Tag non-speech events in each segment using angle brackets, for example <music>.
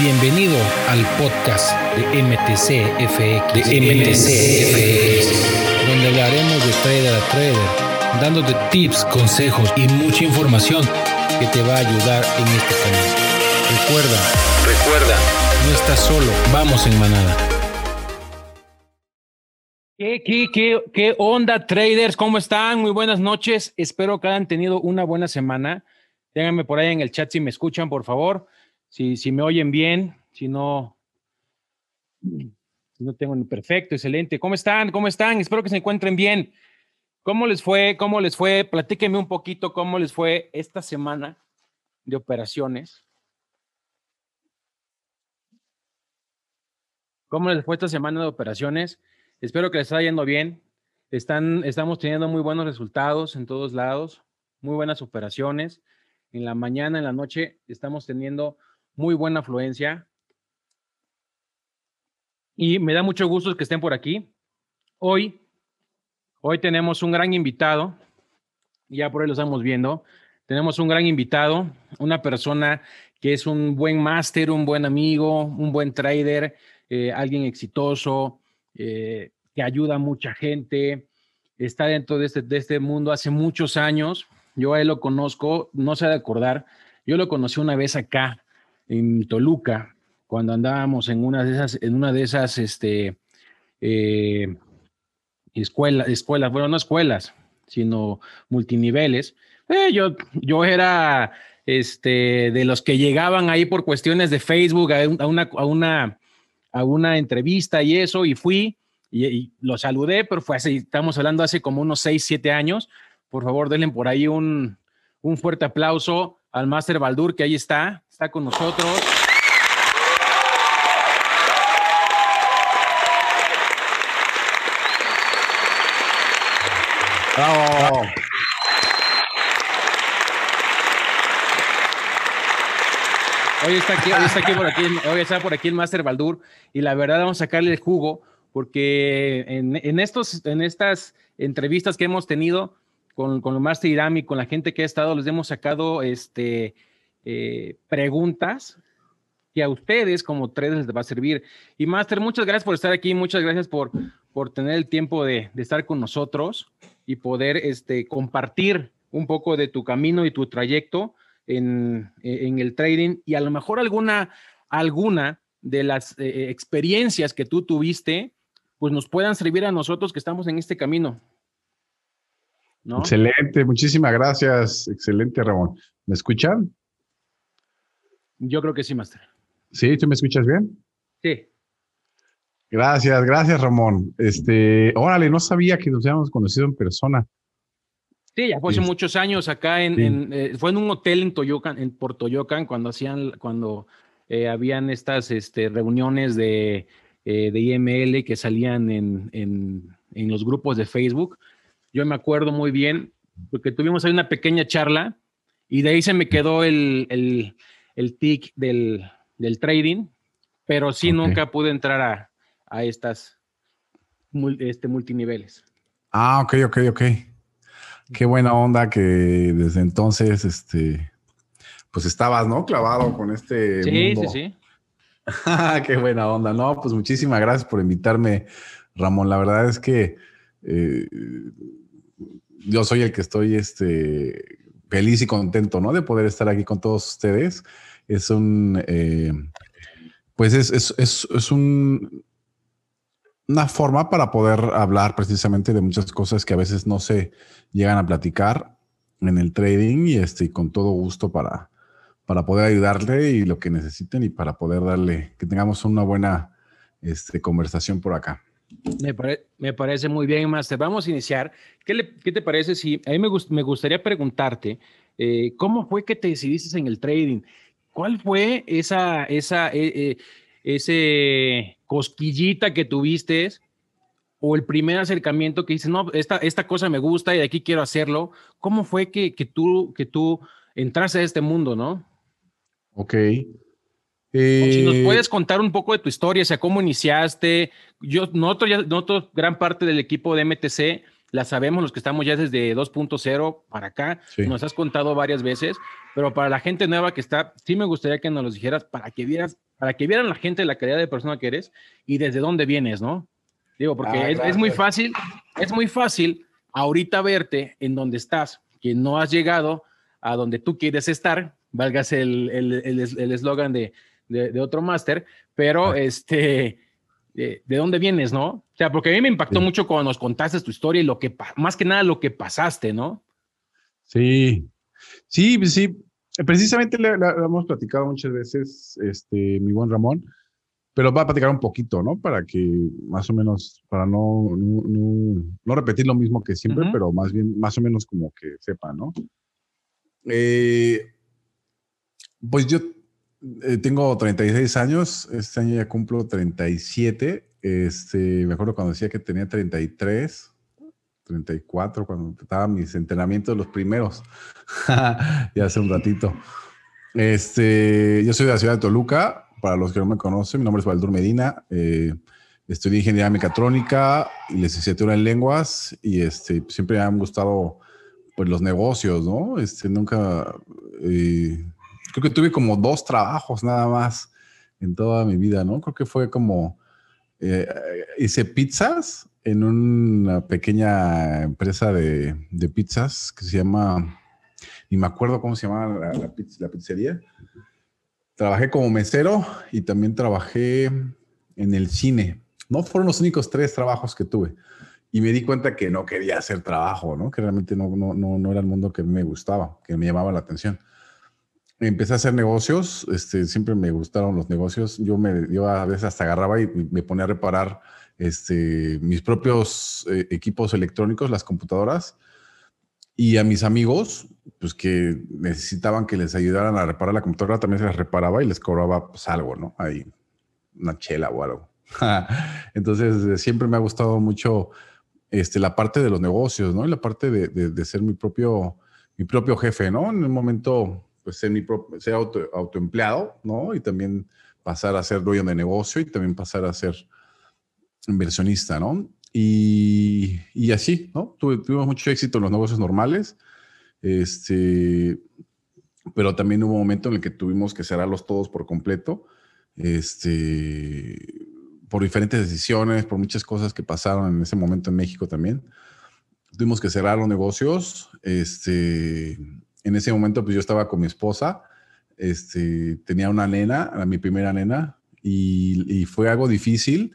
Bienvenido al podcast de MTCFX, de MTCFX, donde hablaremos de trader a trader, dándote tips, consejos y mucha información que te va a ayudar en este camino. Recuerda, recuerda, no estás solo, vamos en manada. ¿Qué, qué, qué, qué onda, traders? ¿Cómo están? Muy buenas noches. Espero que hayan tenido una buena semana. Déjenme por ahí en el chat si me escuchan, por favor. Si, si me oyen bien, si no, no tengo ni perfecto, excelente. ¿Cómo están? ¿Cómo están? Espero que se encuentren bien. ¿Cómo les fue? ¿Cómo les fue? Platíquenme un poquito cómo les fue esta semana de operaciones. ¿Cómo les fue esta semana de operaciones? Espero que les esté yendo bien. Están, estamos teniendo muy buenos resultados en todos lados, muy buenas operaciones. En la mañana, en la noche, estamos teniendo muy buena afluencia. Y me da mucho gusto que estén por aquí. Hoy, hoy tenemos un gran invitado. Ya por ahí lo estamos viendo. Tenemos un gran invitado, una persona que es un buen máster, un buen amigo, un buen trader, eh, alguien exitoso, eh, que ayuda a mucha gente, está dentro de este, de este mundo hace muchos años. Yo a él lo conozco, no sé de acordar, yo lo conocí una vez acá en Toluca, cuando andábamos en una de esas, en una de esas este, eh, escuelas, escuelas, bueno, no escuelas, sino multiniveles. Eh, yo, yo era este, de los que llegaban ahí por cuestiones de Facebook a, una, a, una, a una entrevista y eso, y fui y, lo saludé, pero fue así, estamos hablando hace como unos 6, 7 años. Por favor, denle por ahí un, un fuerte aplauso al Master Baldur, que ahí está, está con nosotros. Bravo. Hoy está aquí, hoy está aquí por aquí, hoy está por aquí el Master Baldur y la verdad vamos a sacarle el jugo porque en, estos, en estas entrevistas que hemos tenido con, con el Master Irami, con la gente que ha estado, les hemos sacado este, eh, preguntas que a ustedes como traders les va a servir. Y Master, muchas gracias por estar aquí, muchas gracias por, por tener el tiempo de, estar con nosotros y poder este, compartir un poco de tu camino y tu trayecto en, en el trading y a lo mejor alguna, alguna de las eh, experiencias que tú tuviste pues nos puedan servir a nosotros que estamos en este camino. Excelente, muchísimas gracias. Excelente, Ramón. ¿Me escuchan? Yo creo que sí, Master. ¿Sí? ¿Tú me escuchas bien? Sí. Gracias, gracias, Ramón. Este, órale, no sabía que nos habíamos conocido en persona. Sí, ya fue hace muchos años acá en, eh, fue en un hotel en Toyocan, en Portoyocan, cuando hacían, cuando eh, habían estas este, reuniones de eh, de IML que salían en, en, los grupos de Facebook. Yo me acuerdo muy bien, porque tuvimos ahí una pequeña charla y de ahí se me quedó el, el, el tic del, del, trading, pero sí nunca pude entrar a, a estas este, multiniveles. Ah, ok, ok, ok. Qué buena onda que desde entonces, este, pues estabas, ¿no? Clavado con este. Sí, sí, sí. <laughs> Qué buena onda. No, pues muchísimas gracias por invitarme, Ramón. La verdad es que eh, yo soy el que estoy este, feliz y contento, ¿no? De poder estar aquí con todos ustedes. Es un, eh, pues es, es, es, es un, una forma para poder hablar precisamente de muchas cosas que a veces no se llegan a platicar en el trading y este, con todo gusto para, para poder ayudarle y lo que necesiten y para poder darle, que tengamos una buena este, conversación por acá. Me, parece muy bien, Master. Vamos a iniciar. ¿Qué, qué te parece si a mí me, me gustaría preguntarte eh, cómo fue que te decidiste en el trading? ¿Cuál fue esa, esa, eh, eh, ese cosquillita que tuviste o el primer acercamiento que dices, no, esta, esta cosa me gusta y de aquí quiero hacerlo? ¿Cómo fue que, que tú, que tú entraste a este mundo, no? Ok. si nos puedes contar un poco de tu historia, o sea, cómo iniciaste. Yo, nosotros, ya, nosotros, gran parte del equipo de MTC, la sabemos los que estamos ya desde 2.0 para acá, nos has contado varias veces, pero para la gente nueva que está, sí me gustaría que nos los dijeras para que vieras, para que vieran la gente la calidad de persona que eres y desde dónde vienes, ¿no? Digo, porque ah, es, muy fácil, es muy fácil ahorita verte en donde estás, que no has llegado a donde tú quieres estar, valgas el eslogan el, de, de, otro máster, pero este, de, dónde vienes, ¿no? O sea, porque a mí me impactó mucho cuando nos contaste tu historia y lo que, más que nada lo que pasaste, ¿no? Sí, sí, sí. Precisamente lo hemos platicado muchas veces, este, mi buen Ramón, pero va a platicar un poquito, ¿no? Para que más o menos, para no, no, no, repetir lo mismo que siempre, pero más bien, más o menos como que sepa, ¿no? Eh, pues yo eh, tengo 36 años, este año ya cumplo 37. Este, me acuerdo cuando decía que tenía 33, 34, cuando estaba mis entrenamientos, los primeros, <laughs> ya hace un ratito. Este, yo soy de la ciudad de Toluca, para los que no me conocen, mi nombre es Valdur Medina. Eh, estudié ingeniería mecatrónica y licenciatura en lenguas y este, siempre me han gustado pues, los negocios, ¿no? Este, nunca, eh, creo que tuve como dos trabajos nada más en toda mi vida, ¿no? Creo que fue como, eh, hice pizzas en una pequeña empresa de, pizzas que se llama, ni me acuerdo cómo se llama la, pizzería. Trabajé como mesero y también trabajé en el cine. No fueron los únicos tres trabajos que tuve. Y me di cuenta que no quería hacer trabajo, ¿no? Que realmente no, no, no, no era el mundo que me gustaba, que me llamaba la atención empecé a hacer negocios, este, siempre me gustaron los negocios. Yo, me, yo a veces hasta agarraba y me ponía a reparar este, mis propios eh, equipos electrónicos, las computadoras, y a mis amigos, pues que necesitaban que les ayudaran a reparar la computadora, también se las reparaba y les cobraba pues, algo, ¿no? Ahí, una chela o algo. <laughs> Entonces, siempre me ha gustado mucho este, la parte de los negocios, ¿no? Y la parte de, de, de ser mi propio, mi propio jefe, ¿no? En un momento pues ser, mi ser auto, autoempleado, ¿no? Y también pasar a ser dueño de negocio y también pasar a ser inversionista, ¿no? Y, y así, ¿no? tuvimos mucho éxito en los negocios normales, este, pero también hubo un momento en el que tuvimos que cerrarlos todos por completo, este, por diferentes decisiones, por muchas cosas que pasaron en ese momento en México también. Tuvimos que cerrar los negocios, este, en ese momento pues yo estaba con mi esposa, este, tenía una nena, mi primera nena, y, fue algo difícil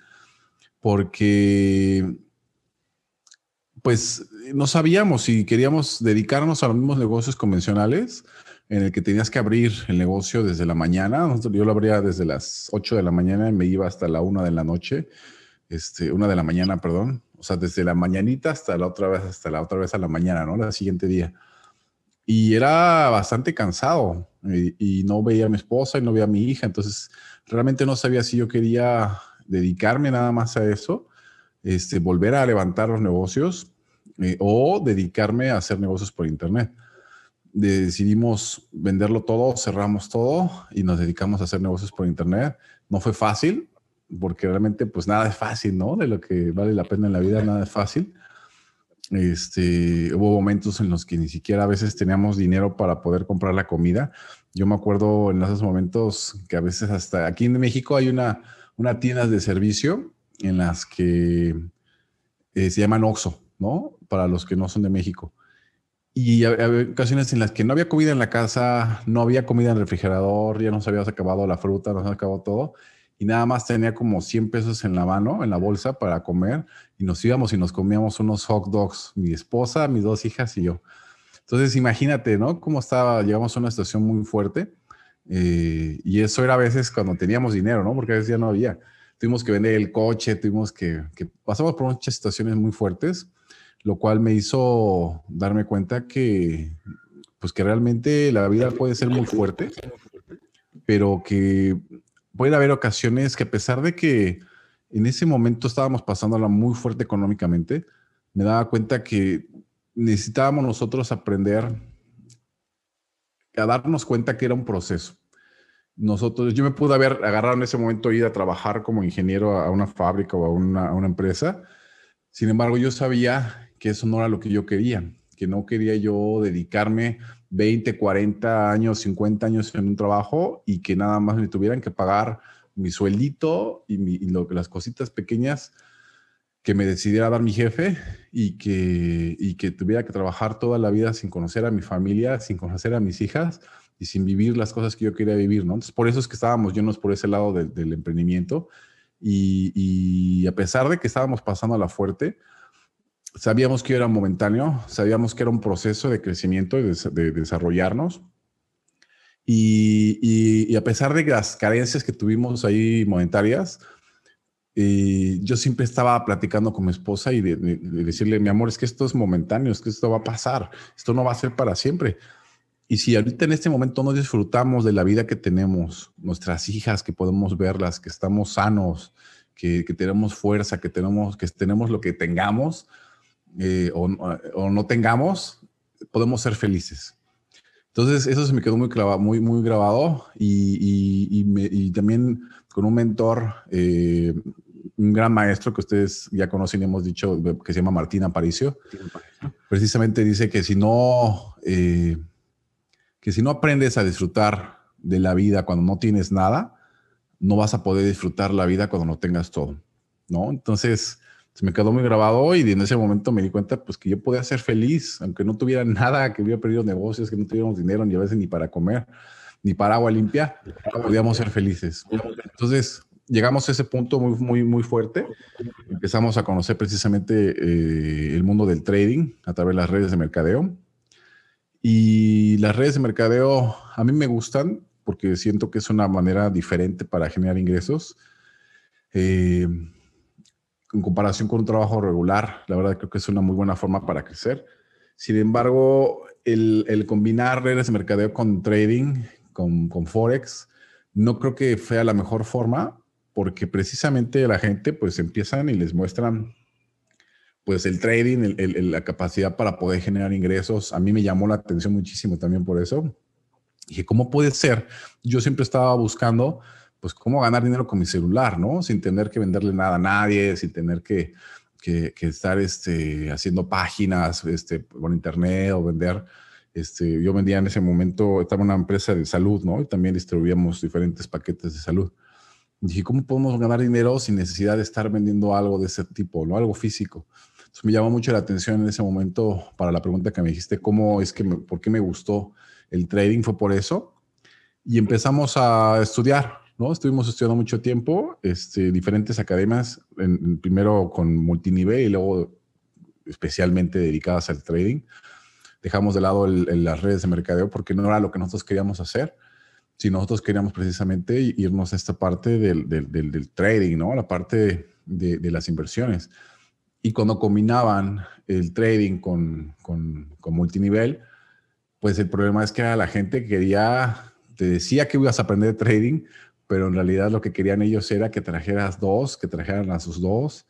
porque pues no sabíamos si queríamos dedicarnos a los mismos negocios convencionales en el que tenías que abrir el negocio desde la mañana. Yo lo abría desde las 8 de la mañana y me iba hasta la 1 de la noche, este, 1 de la mañana, perdón. O sea, desde la mañanita hasta la otra vez, hasta la otra vez a la mañana, ¿no? La siguiente día y era bastante cansado y, no veía a mi esposa y no veía a mi hija, entonces realmente no sabía si yo quería dedicarme nada más a eso, este, volver a levantar los negocios eh, o dedicarme a hacer negocios por internet. Decidimos venderlo todo, cerramos todo y nos dedicamos a hacer negocios por internet. No fue fácil, porque realmente pues nada es fácil, ¿no? De lo que vale la pena en la vida, nada es fácil este, hubo momentos en los que ni siquiera a veces teníamos dinero para poder comprar la comida. Yo me acuerdo en esos momentos que a veces hasta aquí en México hay una, una tienda de servicio en las que eh, se llaman Oxxo, ¿no? Para los que no son de México. Y había ocasiones en las que no había comida en la casa, no había comida en el refrigerador, ya nos habíamos acabado la fruta, nos había acabado todo y nada más tenía como 100 pesos en la mano, en la bolsa para comer y nos íbamos y nos comíamos unos hot dogs, mi esposa, mis dos hijas y yo. Entonces imagínate, ¿no? Cómo estaba, llegamos a una situación muy fuerte eh, y eso era a veces cuando teníamos dinero, ¿no? Porque a veces ya no había. Tuvimos que vender el coche, tuvimos que, que pasamos por muchas situaciones muy fuertes, lo cual me hizo darme cuenta que, pues que realmente la vida puede ser muy fuerte, pero que puede haber ocasiones que a pesar de que en ese momento estábamos pasándola muy fuerte económicamente, me daba cuenta que necesitábamos nosotros aprender a darnos cuenta que era un proceso. Nosotros, yo me pude haber agarrado en ese momento ir a trabajar como ingeniero a una fábrica o a una, a una empresa. Sin embargo, yo sabía que eso no era lo que yo quería, que no quería yo dedicarme 20, 40 años, 50 años en un trabajo y que nada más me tuvieran que pagar mi sueldito y, mi, las cositas pequeñas que me decidiera dar mi jefe y que, y que tuviera que trabajar toda la vida sin conocer a mi familia, sin conocer a mis hijas y sin vivir las cosas que yo quería vivir, ¿no? Entonces, por eso es que estábamos llenos por ese lado del emprendimiento y, y, a pesar de que estábamos pasando a la fuerte, sabíamos que era momentáneo, sabíamos que era un proceso de crecimiento y de, desarrollarnos. Y, y, a pesar de las carencias que tuvimos ahí momentarias, eh, yo siempre estaba platicando con mi esposa y de, decirle, mi amor, es que esto es momentáneo, es que esto va a pasar, esto no va a ser para siempre. Y si ahorita en este momento no disfrutamos de la vida que tenemos, nuestras hijas, que podemos verlas, que estamos sanos, que, tenemos fuerza, que tenemos, que tenemos lo que tengamos eh, o, no tengamos, podemos ser felices. Entonces, eso se me quedó muy, muy, muy grabado y, y, también con un mentor, eh, un gran maestro que ustedes ya conocen y hemos dicho, que se llama Martín Aparicio, precisamente dice que si no... Eh, que si no aprendes a disfrutar de la vida cuando no tienes nada, no vas a poder disfrutar la vida cuando no tengas todo, ¿no? Entonces, se me quedó muy grabado y en ese momento me di cuenta pues que yo podía ser feliz, aunque no tuviera nada, que hubiera perdido negocios, que no tuviéramos dinero ni a veces ni para comer, ni para agua limpia, podíamos ser felices. Entonces, llegamos a ese punto muy, muy, muy fuerte. Empezamos a conocer precisamente eh, el mundo del trading a través de las redes de mercadeo. Y las redes de mercadeo a mí me gustan porque siento que es una manera diferente para generar ingresos. Eh, en comparación con un trabajo regular, la verdad creo que es una muy buena forma para crecer. Sin embargo, el, combinar redes de mercadeo con trading, con, con, Forex, no creo que sea la mejor forma porque precisamente la gente pues empiezan y les muestran pues el trading, la capacidad para poder generar ingresos, a mí me llamó la atención muchísimo también por eso. Dije, ¿cómo puede ser? Yo siempre estaba buscando, pues, cómo ganar dinero con mi celular, ¿no? Sin tener que venderle nada a nadie, sin tener que, que, estar este, haciendo páginas este, por internet o vender. Este, yo vendía en ese momento, estaba en una empresa de salud, ¿no? Y también distribuíamos diferentes paquetes de salud. Dije, ¿cómo podemos ganar dinero sin necesidad de estar vendiendo algo de ese tipo, ¿no? Algo físico me llamó mucho la atención en ese momento para la pregunta que me dijiste, ¿cómo es que, por qué me gustó el trading? Fue por eso. Y empezamos a estudiar, ¿no? Estuvimos estudiando mucho tiempo, este, diferentes academias, en, primero con multinivel y luego especialmente dedicadas al trading. Dejamos de lado las redes de mercadeo porque no era lo que nosotros queríamos hacer. Si nosotros queríamos precisamente irnos a esta parte del, del, del, trading, ¿no? La parte de, de las inversiones. Y cuando combinaban el trading con, con, con, multinivel, pues el problema es que la gente quería, te decía que ibas a aprender trading, pero en realidad lo que querían ellos era que trajeras dos, que trajeran a sus dos,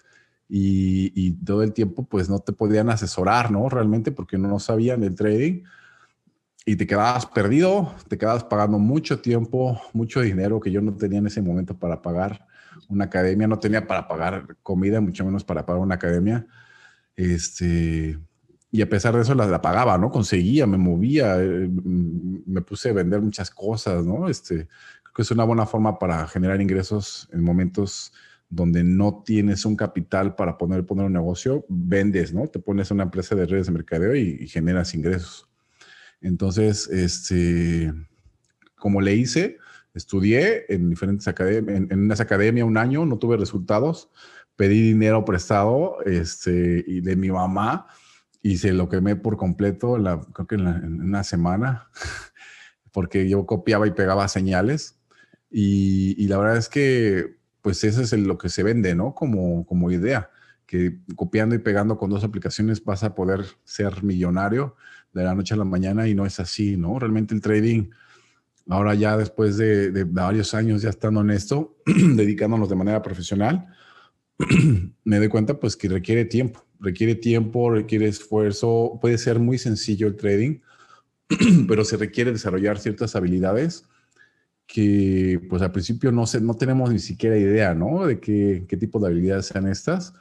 y, y, todo el tiempo pues no te podían asesorar, ¿no? Realmente porque no sabían del trading y te quedabas perdido, te quedabas pagando mucho tiempo, mucho dinero que yo no tenía en ese momento para pagar una academia, no tenía para pagar comida, mucho menos para pagar una academia. Este, y a pesar de eso la, pagaba, ¿no? Conseguía, me movía, eh, me puse a vender muchas cosas, ¿no? Este, que es una buena forma para generar ingresos en momentos donde no tienes un capital para poner, poner un negocio, vendes, ¿no? Te pones una empresa de redes de mercadeo y, generas ingresos. Entonces, este, como le hice, Estudié en diferentes academias, en, unas academias un año, no tuve resultados, pedí dinero prestado este, y de mi mamá y se lo quemé por completo, la, creo que en, una semana, <laughs> porque yo copiaba y pegaba señales. Y, la verdad es que, pues eso es lo que se vende, ¿no? Como, como idea, que copiando y pegando con dos aplicaciones vas a poder ser millonario de la noche a la mañana y no es así, ¿no? Realmente el trading ahora ya después de, varios años ya estando en esto, <clears throat> dedicándonos de manera profesional, <clears throat> me doy cuenta pues que requiere tiempo, requiere tiempo, requiere esfuerzo, puede ser muy sencillo el trading, <clears throat> pero se requiere desarrollar ciertas habilidades que pues al principio no, sé, no tenemos ni siquiera idea, ¿no? De qué, qué tipo de habilidades sean estas,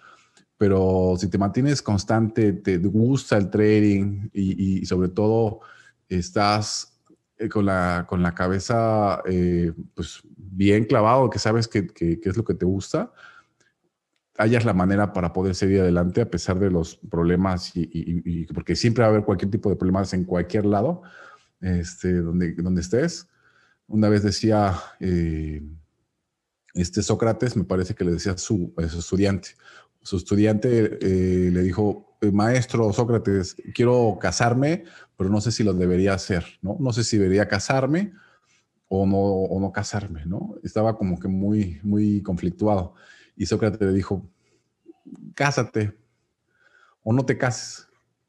pero si te mantienes constante, te gusta el trading y, sobre todo estás eh, con la, con la cabeza eh, pues bien clavado, que sabes que, es lo que te gusta, hayas la manera para poder seguir adelante a pesar de los problemas y, porque siempre va a haber cualquier tipo de problemas en cualquier lado, este, donde, donde estés. Una vez decía eh, este Sócrates, me parece que le decía a su, estudiante, su estudiante eh, le dijo, eh, maestro Sócrates, quiero casarme, pero no sé si lo debería hacer, ¿no? No sé si debería casarme o no, o no casarme, ¿no? Estaba como que muy, muy conflictuado. Y Sócrates le dijo, cásate o no te cases,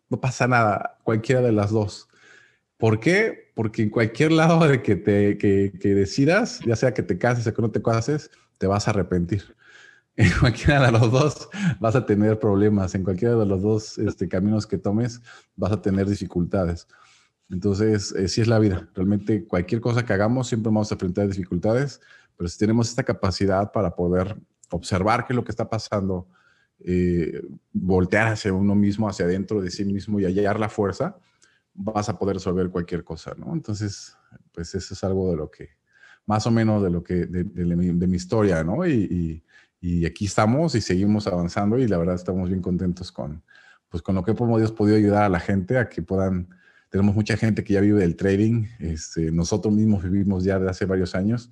no pasa nada, cualquiera de las dos. ¿Por qué? Porque en cualquier lado de que, te, que, que decidas, ya sea que te cases o que no te cases, te vas a arrepentir <laughs> en cualquiera de los dos vas a tener problemas, en cualquiera de los dos este, caminos que tomes vas a tener dificultades. Entonces, eh, sí es la vida. Realmente cualquier cosa que hagamos siempre vamos a enfrentar dificultades, pero si tenemos esta capacidad para poder observar qué es lo que está pasando, eh, voltear hacia uno mismo, hacia adentro de sí mismo y hallar la fuerza, vas a poder resolver cualquier cosa, ¿no? Entonces, pues eso es algo de lo que, más o menos de lo que, de, mi, historia, ¿no? y y aquí estamos y seguimos avanzando y la verdad estamos bien contentos con, pues con lo que hemos podido ayudar a la gente a que puedan, tenemos mucha gente que ya vive del trading, este, nosotros mismos vivimos ya de hace varios años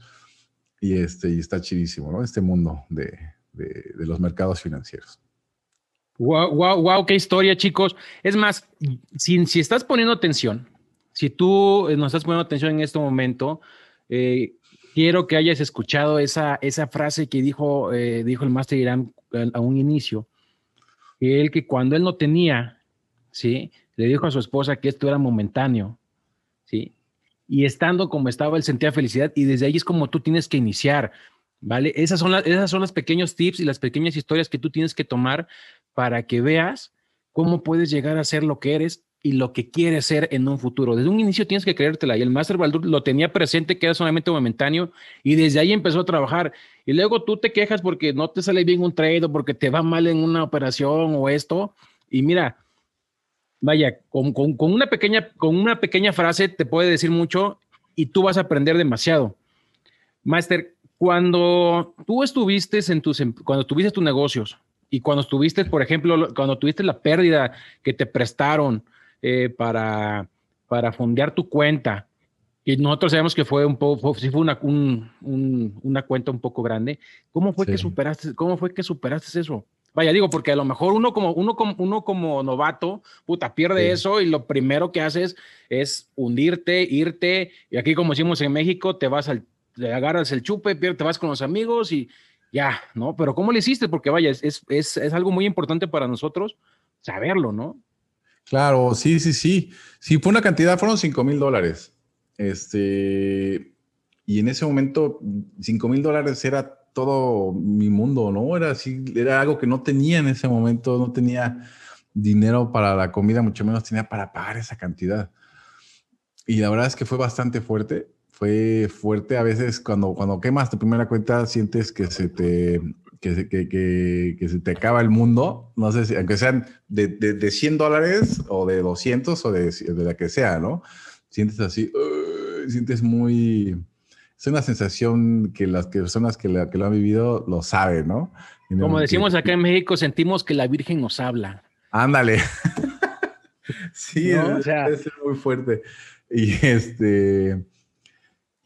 y, este, y está chidísimo, ¿no? Este mundo de, de, los mercados financieros. Wow, wow, wow, qué historia, chicos. Es más, si, si estás poniendo atención, si tú eh, nos estás poniendo atención en este momento, eh, quiero que hayas escuchado esa, esa frase que dijo, eh, dijo el Master Irán a un inicio, que él que cuando él no tenía, ¿sí? Le dijo a su esposa que esto era momentáneo, ¿sí? Y estando como estaba, él sentía felicidad y desde ahí es como tú tienes que iniciar, ¿vale? Esas son, las, esas son los pequeños tips y las pequeñas historias que tú tienes que tomar para que veas cómo puedes llegar a ser lo que eres y lo que quiere ser en un futuro. Desde un inicio tienes que creértela y el Master Baldur lo tenía presente que era solamente momentáneo y desde ahí empezó a trabajar. Y luego tú te quejas porque no te sale bien un trade o porque te va mal en una operación o esto. Y mira, vaya, con, con, una, pequeña, con una pequeña frase te puede decir mucho y tú vas a aprender demasiado. Master, cuando tú estuviste en tus, cuando tuviste tus negocios y cuando estuviste, por ejemplo, cuando tuviste la pérdida que te prestaron, eh, para, para fondear tu cuenta. Y nosotros sabemos que fue un poco, sí fue una, una cuenta un poco grande. ¿Cómo fue que superaste, cómo fue que superaste eso? Vaya, digo, porque a lo mejor uno como, uno como, uno como novato, puta, pierde eso y lo primero que haces es hundirte, irte. Y aquí, como decimos en México, te vas al, te agarras el chupe, te vas con los amigos y ya, ¿no? Pero ¿cómo le hiciste? Porque vaya, es, es, es algo muy importante para nosotros saberlo, ¿no? Claro, sí, sí, sí. Sí, fue una cantidad, fueron 5 mil dólares. Este, y en ese momento, 5 mil dólares era todo mi mundo, ¿no? Era así, era algo que no tenía en ese momento, no tenía dinero para la comida, mucho menos tenía para pagar esa cantidad. Y la verdad es que fue bastante fuerte, fue fuerte a veces cuando, cuando quemas tu primera cuenta, sientes que se te que, que, que, se te acaba el mundo, no sé si, aunque sean de, de, 100 dólares o de 200 o de, de, la que sea, ¿no? Sientes así, sientes muy... Es una sensación que las personas que, la, que lo han vivido lo saben, ¿no? Como decimos acá en México, sentimos que la Virgen nos habla. Ándale. <laughs> sí, es muy fuerte. Y este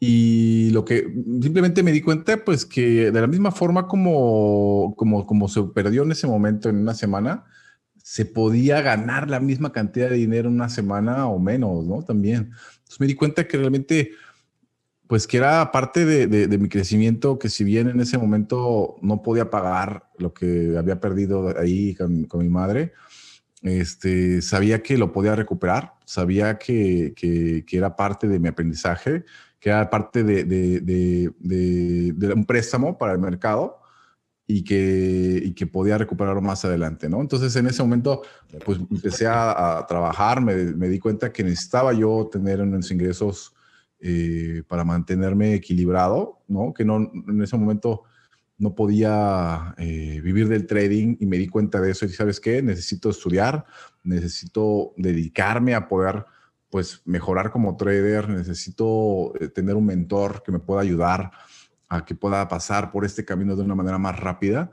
y lo que simplemente me di cuenta, pues que de la misma forma como, como, como se perdió en ese momento, en una semana, se podía ganar la misma cantidad de dinero en una semana o menos, ¿no? También. Entonces me di cuenta que realmente, pues que era parte de, de, mi crecimiento, que si bien en ese momento no podía pagar lo que había perdido ahí con, con mi madre, este, sabía que lo podía recuperar, sabía que, que, que era parte de mi aprendizaje que era parte de, un préstamo para el mercado y que, y que podía recuperarlo más adelante, ¿no? Entonces, en ese momento, pues empecé a, trabajar, me, me, di cuenta que necesitaba yo tener unos ingresos eh, para mantenerme equilibrado, ¿no? Que no, en ese momento no podía eh, vivir del trading y me di cuenta de eso y sabes qué, necesito estudiar, necesito dedicarme a poder pues mejorar como trader, necesito eh, tener un mentor que me pueda ayudar a que pueda pasar por este camino de una manera más rápida.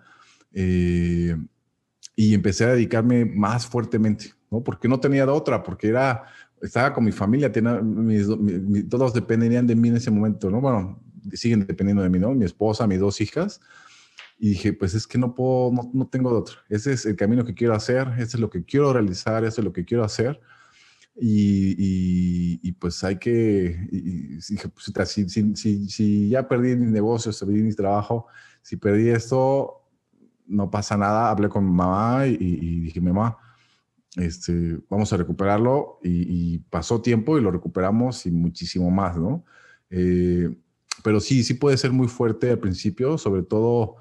Eh, y empecé a dedicarme más fuertemente, ¿no? Porque no tenía de otra, porque era, estaba con mi familia, tenía, todos dependían de mí en ese momento, ¿no? Bueno, siguen dependiendo de mí, ¿no? Mi esposa, mis dos hijas. Y dije, pues es que no puedo, no, tengo de otro. Ese es el camino que quiero hacer, ese es lo que quiero realizar, eso es lo que quiero hacer. Y, y, pues hay que, dije, pues, si, si, si, ya perdí mis negocios, perdí mi trabajo, si perdí esto, no pasa nada. Hablé con mamá y, dije, mamá, este, vamos a recuperarlo. Y, pasó tiempo y lo recuperamos y muchísimo más, ¿no? Eh, pero sí, sí puede ser muy fuerte al principio, sobre todo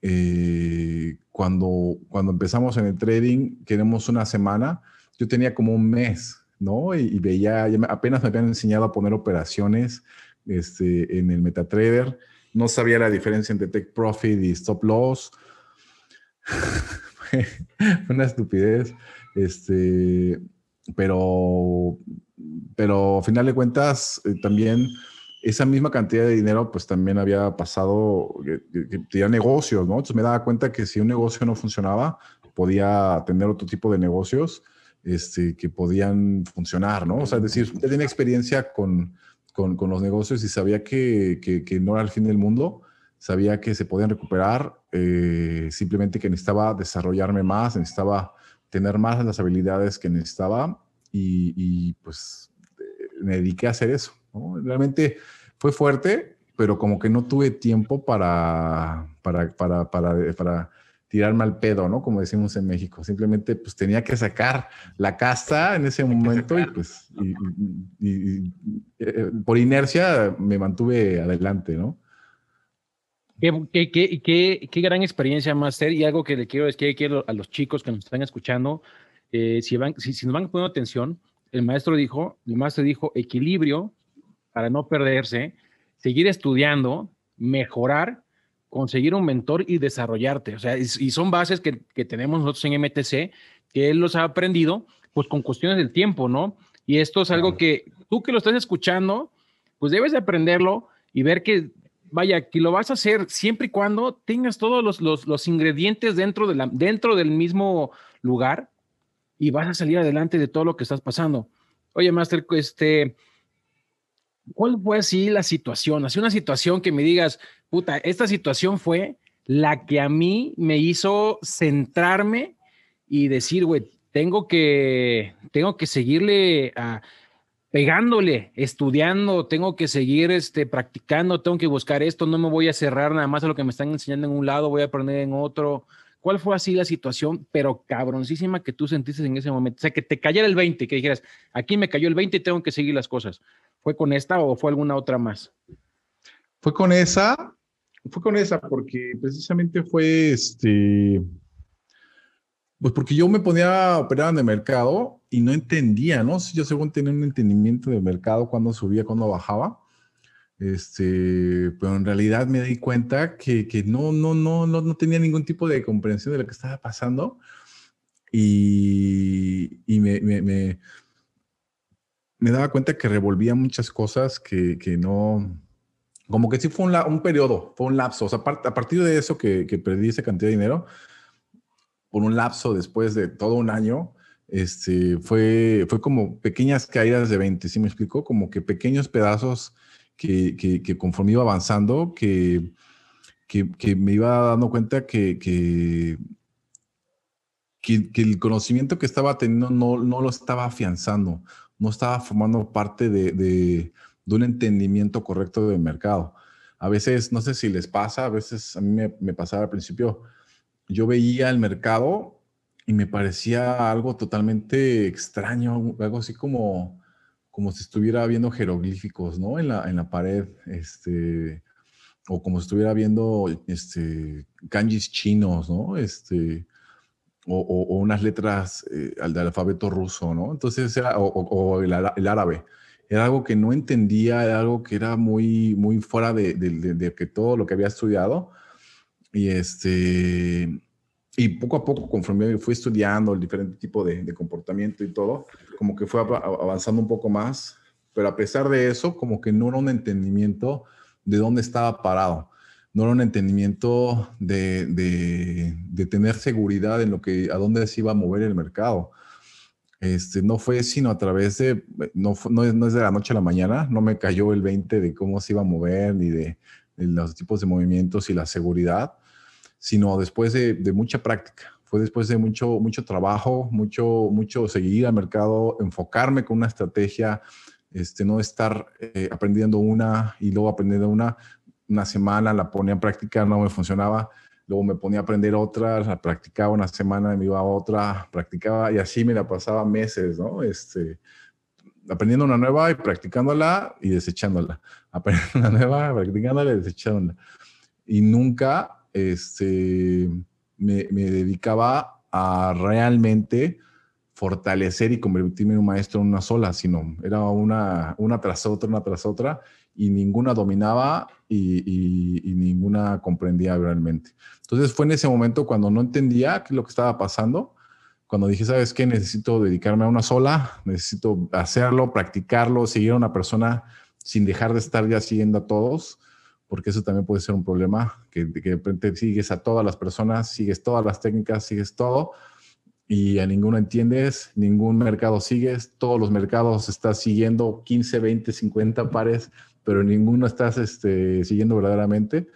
eh, cuando, cuando empezamos en el trading, queremos una semana, yo tenía como un mes, ¿no? Y, veía, apenas me habían enseñado a poner operaciones este, en el MetaTrader, no sabía la diferencia entre take profit y stop loss. <laughs> Fue una estupidez, este, pero, pero a final de cuentas eh, también esa misma cantidad de dinero, pues también había pasado, que, tenía negocios, ¿no? Entonces me daba cuenta que si un negocio no funcionaba, podía tener otro tipo de negocios este, que podían funcionar, ¿no? O sea, es decir, tenía experiencia con, con, los negocios y sabía que, que, no era el fin del mundo, sabía que se podían recuperar, eh, simplemente que necesitaba desarrollarme más, necesitaba tener más las habilidades que necesitaba y, pues me dediqué a hacer eso. Realmente fue fuerte, pero como que no tuve tiempo para, para, para, para tirarme al pedo, ¿no? Como decimos en México. Simplemente pues tenía que sacar la casta en ese momento y pues y, eh, por inercia me mantuve adelante, ¿no? Qué, qué, qué, qué, gran experiencia, Master, y algo que le quiero decir quiero a los chicos que nos están escuchando, eh, si, van, si, si, nos van poniendo atención, el maestro dijo, el maestro dijo equilibrio, para no perderse, seguir estudiando, mejorar, conseguir un mentor y desarrollarte. O sea, y, son bases que, tenemos nosotros en MTC, que él los ha aprendido, pues con cuestiones del tiempo, ¿no? Y esto es algo que tú que lo estás escuchando, pues debes de aprenderlo y ver que, vaya, que lo vas a hacer siempre y cuando tengas todos los, los, los ingredientes dentro, de la, dentro del mismo lugar y vas a salir adelante de todo lo que estás pasando. Oye, Master, este, ¿Cuál fue así la situación? Así una situación que me digas, puta, esta situación fue la que a mí me hizo centrarme y decir, güey, tengo que, tengo que seguirle a, pegándole, estudiando, tengo que seguir este, practicando, tengo que buscar esto, no me voy a cerrar nada más a lo que me están enseñando en un lado, voy a aprender en otro. ¿Cuál fue así la situación, pero cabroncísima que tú sentiste en ese momento? O sea, que te cayera el 20, que dijeras, aquí me cayó el 20 y tengo que seguir las cosas. ¿Fue con esta o fue alguna otra más? Fue con esa, fue con esa porque precisamente fue este, pues porque yo me ponía a operar en el mercado y no entendía, ¿no? Yo según tenía un entendimiento del mercado, cuando subía, cuando bajaba. Este, pero en realidad me di cuenta que, que no, no, no, no, no tenía ningún tipo de comprensión de lo que estaba pasando. Y, y me, me, me daba cuenta que revolvía muchas cosas que, que no, como que sí fue un, un, periodo, fue un lapso. O sea, a partir de eso que, que, perdí esa cantidad de dinero, por un lapso después de todo un año, este, fue, fue como pequeñas caídas de 20, ¿sí me explico? Como que pequeños pedazos que, que conforme iba avanzando, que, que, me iba dando cuenta que, que, el conocimiento que estaba teniendo no, no lo estaba afianzando no estaba formando parte de, un entendimiento correcto del mercado. A veces, no sé si les pasa, a veces a mí me, pasaba al principio, yo veía el mercado y me parecía algo totalmente extraño, algo así como, como si estuviera viendo jeroglíficos, ¿no? En la, en la pared, este, o como si estuviera viendo este, kanjis chinos, ¿no? Este, o, unas letras eh, al del alfabeto ruso, ¿no? Entonces era, o, el, árabe. Era algo que no entendía, era algo que era muy, muy fuera de, que todo lo que había estudiado. Y este, y poco a poco, conforme fui estudiando el diferente tipo de, de, comportamiento y todo, como que fue avanzando un poco más, pero a pesar de eso, como que no era un entendimiento de dónde estaba parado, no era un entendimiento de, de, de tener seguridad en lo que, a dónde se iba a mover el mercado. Este, no fue sino a través de, no, no, no es de la noche a la mañana, no me cayó el 20 de cómo se iba a mover, ni de, de los tipos de movimientos y la seguridad, sino después de, de, mucha práctica. Fue después de mucho, mucho trabajo, mucho, mucho seguir al mercado, enfocarme con una estrategia, este, no estar eh, aprendiendo una y luego aprendiendo una, una semana, la ponía en práctica, no me funcionaba, luego me ponía a aprender otra, la practicaba una semana, me iba a otra, practicaba y así me la pasaba meses, ¿no? Este, aprendiendo una nueva y practicándola y desechándola. <laughs> Aprendiendo una nueva, practicándola y desechándola. Y nunca este, me, me, dedicaba a realmente fortalecer y convertirme en un maestro en una sola, sino era una, una tras otra, una tras otra, y ninguna dominaba y, y, ninguna comprendía realmente. Entonces fue en ese momento cuando no entendía qué es lo que estaba pasando, cuando dije, ¿sabes qué? Necesito dedicarme a una sola, necesito hacerlo, practicarlo, seguir a una persona sin dejar de estar ya siguiendo a todos porque eso también puede ser un problema, que, que de repente sigues a todas las personas, sigues todas las técnicas, sigues todo, y a ninguno entiendes, ningún mercado sigues, todos los mercados estás siguiendo 15, 20, 50 pares, pero ninguno estás este, siguiendo verdaderamente.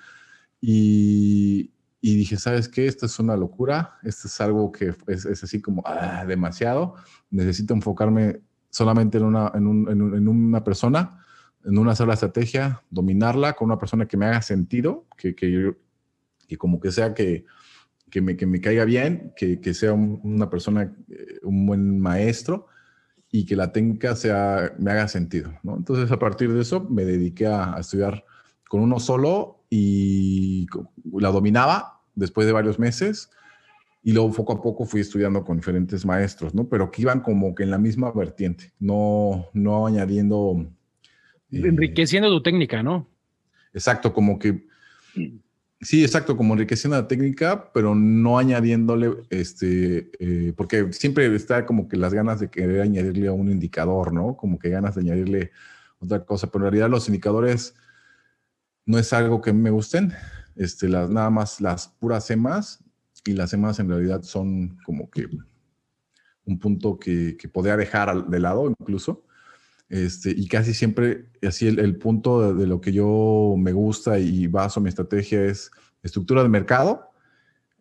Y, y, dije, ¿sabes qué? Esto es una locura, esto es algo que es, es así como ah, demasiado, necesito enfocarme solamente en una, en, un, en, un, en una persona en una sola estrategia, dominarla con una persona que me haga sentido, que, que, que como que sea que, que, me, que me caiga bien, que, que sea un, una persona, eh, un buen maestro y que la técnica sea, me haga sentido. ¿no? Entonces, a partir de eso, me dediqué a, a estudiar con uno solo y la dominaba después de varios meses y luego poco a poco fui estudiando con diferentes maestros, ¿no? Pero que iban como que en la misma vertiente, no, no añadiendo enriqueciendo tu técnica, ¿no? Exacto, como que sí, exacto, como enriqueciendo la técnica, pero no añadiéndole, este, eh, porque siempre está como que las ganas de querer añadirle a un indicador, ¿no? Como que ganas de añadirle otra cosa, pero en realidad los indicadores no es algo que me gusten, este, las, nada más las puras EMAs y las EMAs en realidad son como que un punto que, que podría dejar de lado incluso este, y casi siempre, así el, punto de, lo que yo me gusta y baso mi estrategia es estructura de mercado,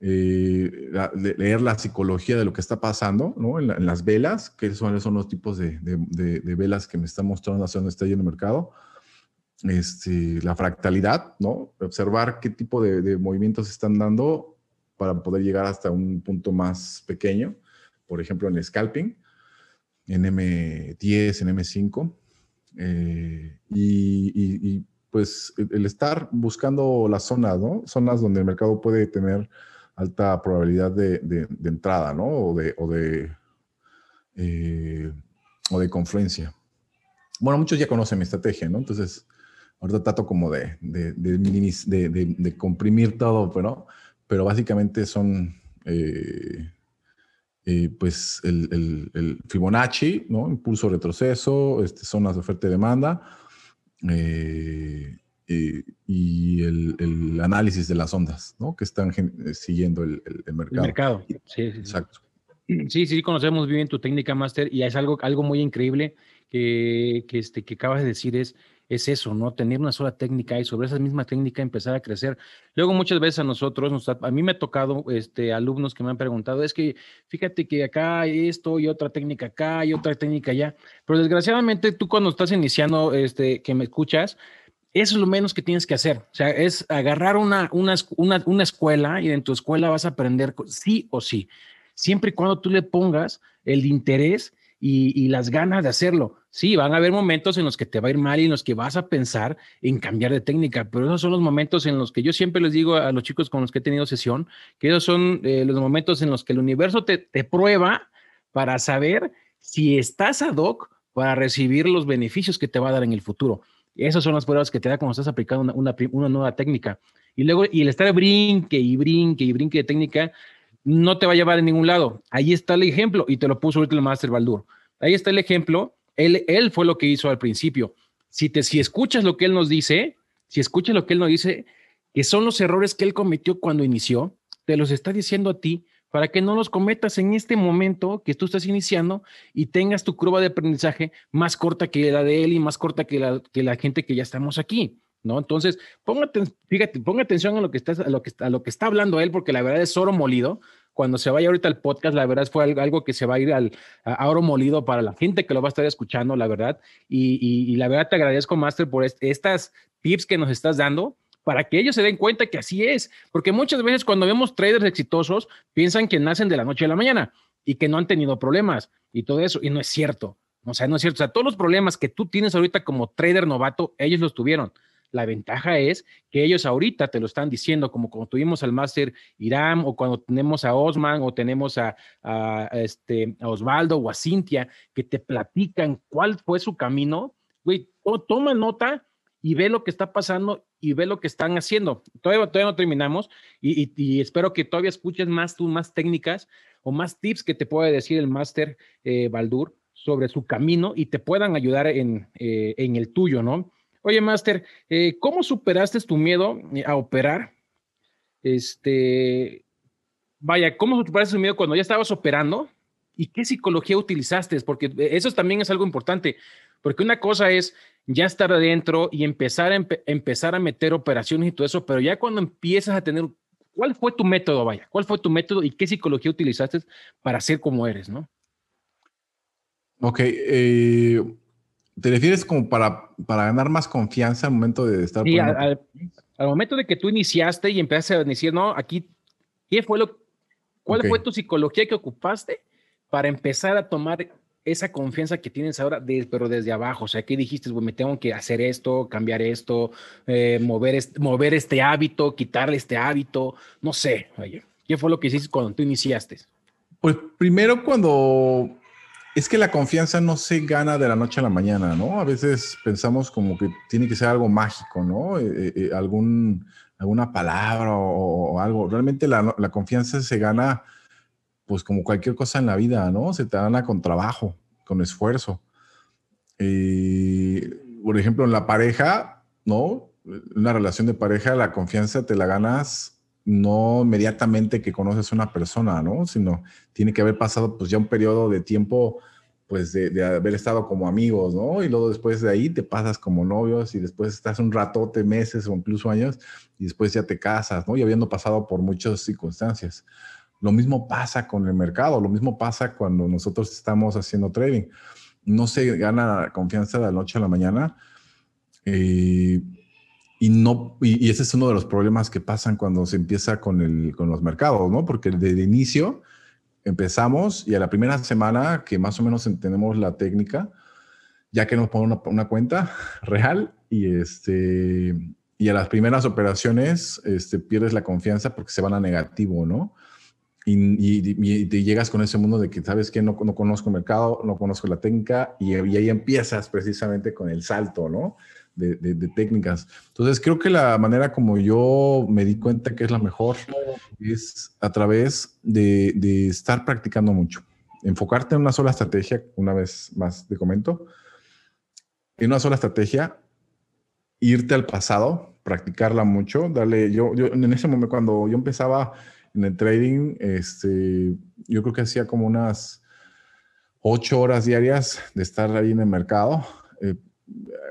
eh, leer la psicología de lo que está pasando ¿no? en, la, en, las velas, que son, son los tipos de, de, velas que me están mostrando hacia dónde está yendo el mercado. Este, la fractalidad, ¿no? observar qué tipo de, movimientos están dando para poder llegar hasta un punto más pequeño, por ejemplo en el scalping en M10, en M5. Eh, y, pues el estar buscando las zonas, ¿no? Zonas donde el mercado puede tener alta probabilidad de, de, entrada, ¿no? O de, o de, eh, o de confluencia. Bueno, muchos ya conocen mi estrategia, ¿no? Entonces, ahorita trato como de, de, de comprimir todo, pero, pero básicamente son eh, eh, pues el, el, el, Fibonacci, ¿no? Impulso retroceso, este, zonas de oferta y demanda, eh, eh, y el, el, análisis de las ondas, ¿no? Que están siguiendo el, mercado. El mercado, sí, sí, Exacto. Sí, sí, conocemos bien tu técnica, Master, y es algo, algo muy increíble que, que, este, que acabas de decir, es es eso, ¿no? Tener una sola técnica y sobre esa misma técnica empezar a crecer. Luego muchas veces a nosotros, nos, a mí me ha tocado este, alumnos que me han preguntado, es que fíjate que acá hay esto y otra técnica acá y otra técnica allá, pero desgraciadamente tú cuando estás iniciando, este, que me escuchas, eso es lo menos que tienes que hacer. O sea, es agarrar una, una, una, escuela y en tu escuela vas a aprender sí o sí, siempre y cuando tú le pongas el interés y, las ganas de hacerlo. Sí, van a haber momentos en los que te va a ir mal y en los que vas a pensar en cambiar de técnica, pero esos son los momentos en los que yo siempre les digo a los chicos con los que he tenido sesión, que esos son eh, los momentos en los que el universo te, te prueba para saber si estás ad hoc para recibir los beneficios que te va a dar en el futuro. Esas son las pruebas que te da cuando estás aplicando una, una, nueva técnica. Y luego, y el estar brinque y brinque y brinque de técnica no te va a llevar a ningún lado. Ahí está el ejemplo y te lo puso ahorita el Master Baldur. Ahí está el ejemplo. Él, él fue lo que hizo al principio. Si, te, si escuchas lo que él nos dice, si escuchas lo que él nos dice, que son los errores que él cometió cuando inició, te los está diciendo a ti para que no los cometas en este momento que tú estás iniciando y tengas tu curva de aprendizaje más corta que la de él y más corta que la, que la gente que ya estamos aquí. ¿No? Entonces, póngate, fíjate, ponga atención a lo que está, a lo que, a lo que está hablando él, porque la verdad es oro molido. Cuando se vaya ahorita al podcast, la verdad fue algo, que se va a ir al, a oro molido para la gente que lo va a estar escuchando, la verdad. Y, y, la verdad te agradezco, Master, por estas tips que nos estás dando para que ellos se den cuenta que así es. Porque muchas veces cuando vemos traders exitosos, piensan que nacen de la noche a la mañana y que no han tenido problemas y todo eso. Y no es cierto. O sea, no es cierto. O sea, todos los problemas que tú tienes ahorita como trader novato, ellos los tuvieron. La ventaja es que ellos ahorita te lo están diciendo, como cuando tuvimos al máster Iram o cuando tenemos a Osman o tenemos a, este, Osvaldo o a Cintia, que te platican cuál fue su camino. Güey, toma nota y ve lo que está pasando y ve lo que están haciendo. Todavía, todavía no terminamos y, espero que todavía escuches más tú, más técnicas o más tips que te puede decir el máster eh, Baldur sobre su camino y te puedan ayudar en, eh, en el tuyo, ¿no? Oye, máster, eh, ¿cómo superaste tu miedo a operar? Este, vaya, ¿cómo superaste tu miedo cuando ya estabas operando? ¿Y qué psicología utilizaste? Porque eso también es algo importante, porque una cosa es ya estar adentro y empezar a, empezar a meter operaciones y todo eso, pero ya cuando empiezas a tener, ¿cuál fue tu método, vaya? ¿Cuál fue tu método y qué psicología utilizaste para ser como eres, no? Ok, eh, ¿te refieres como para, para ganar más confianza al momento de estar? Sí, al, momento de que tú iniciaste y empezaste a decir, no, aquí, ¿qué fue lo, cuál fue tu psicología que ocupaste para empezar a tomar esa confianza que tienes ahora, pero desde abajo, o sea, ¿qué dijiste? me tengo que hacer esto, cambiar esto, eh, mover, este, mover este hábito, quitarle este hábito, no sé, oye, ¿qué fue lo que hiciste cuando tú iniciaste? Pues primero cuando es que la confianza no se gana de la noche a la mañana, ¿no? A veces pensamos como que tiene que ser algo mágico, ¿no? Eh, eh, algún, alguna palabra o, algo. Realmente la, la confianza se gana pues como cualquier cosa en la vida, ¿no? Se te gana con trabajo, con esfuerzo. por ejemplo, en la pareja, ¿no? Una relación de pareja, la confianza te la ganas no inmediatamente que conoces a una persona, ¿no? Sino tiene que haber pasado pues ya un periodo de tiempo, pues de, de, haber estado como amigos, ¿no? Y luego después de ahí te pasas como novios y después estás un ratote, meses o incluso años y después ya te casas, ¿no? Y habiendo pasado por muchas circunstancias. Lo mismo pasa con el mercado, lo mismo pasa cuando nosotros estamos haciendo trading. No se gana confianza de la noche a la mañana. Eh, y, no, y, ese es uno de los problemas que pasan cuando se empieza con, el, con los mercados, ¿no? Porque desde el inicio empezamos y a la primera semana que más o menos entendemos la técnica, ya que nos pone una, una, cuenta <laughs> real y, este, y a las primeras operaciones este, pierdes la confianza porque se van a negativo, ¿no? y, te llegas con ese mundo de que sabes que no, no conozco el mercado, no conozco la técnica y, ahí empiezas precisamente con el salto, ¿no? De, de, técnicas. Entonces creo que la manera como yo me di cuenta que es la mejor es a través de, de estar practicando mucho. Enfocarte en una sola estrategia, una vez más te comento, en una sola estrategia, irte al pasado, practicarla mucho, darle, yo, yo en ese momento cuando yo empezaba en el trading, este, yo creo que hacía como unas ocho horas diarias de estar ahí en el mercado. Eh,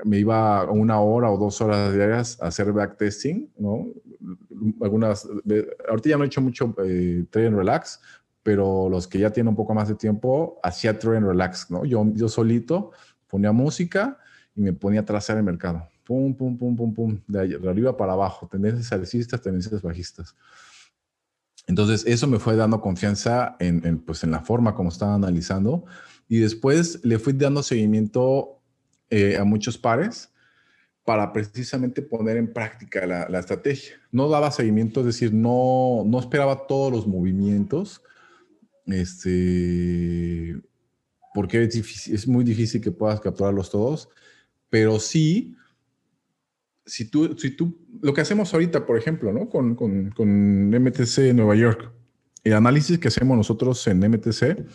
me iba una hora o dos horas diarias a hacer backtesting, ¿no? Algunas, ahorita ya no he hecho mucho eh, trading relax, pero los que ya tienen un poco más de tiempo, hacía trading relax, ¿no? Yo, yo solito ponía música y me ponía a trazar el mercado. Pum, pum, pum, pum, pum, de, arriba para abajo, tendencias alcistas, tendencias bajistas. Entonces, eso me fue dando confianza en, pues, en la forma como estaba analizando. Y después le fui dando seguimiento eh, a muchos pares para precisamente poner en práctica la, estrategia. No daba seguimiento, es decir, no, no esperaba todos los movimientos, este, porque es, es muy difícil que puedas capturarlos todos, pero sí si tú, si tú, lo que hacemos ahorita, por ejemplo, ¿no? Con, con, con MTC Nueva York, el análisis que hacemos nosotros en MTC,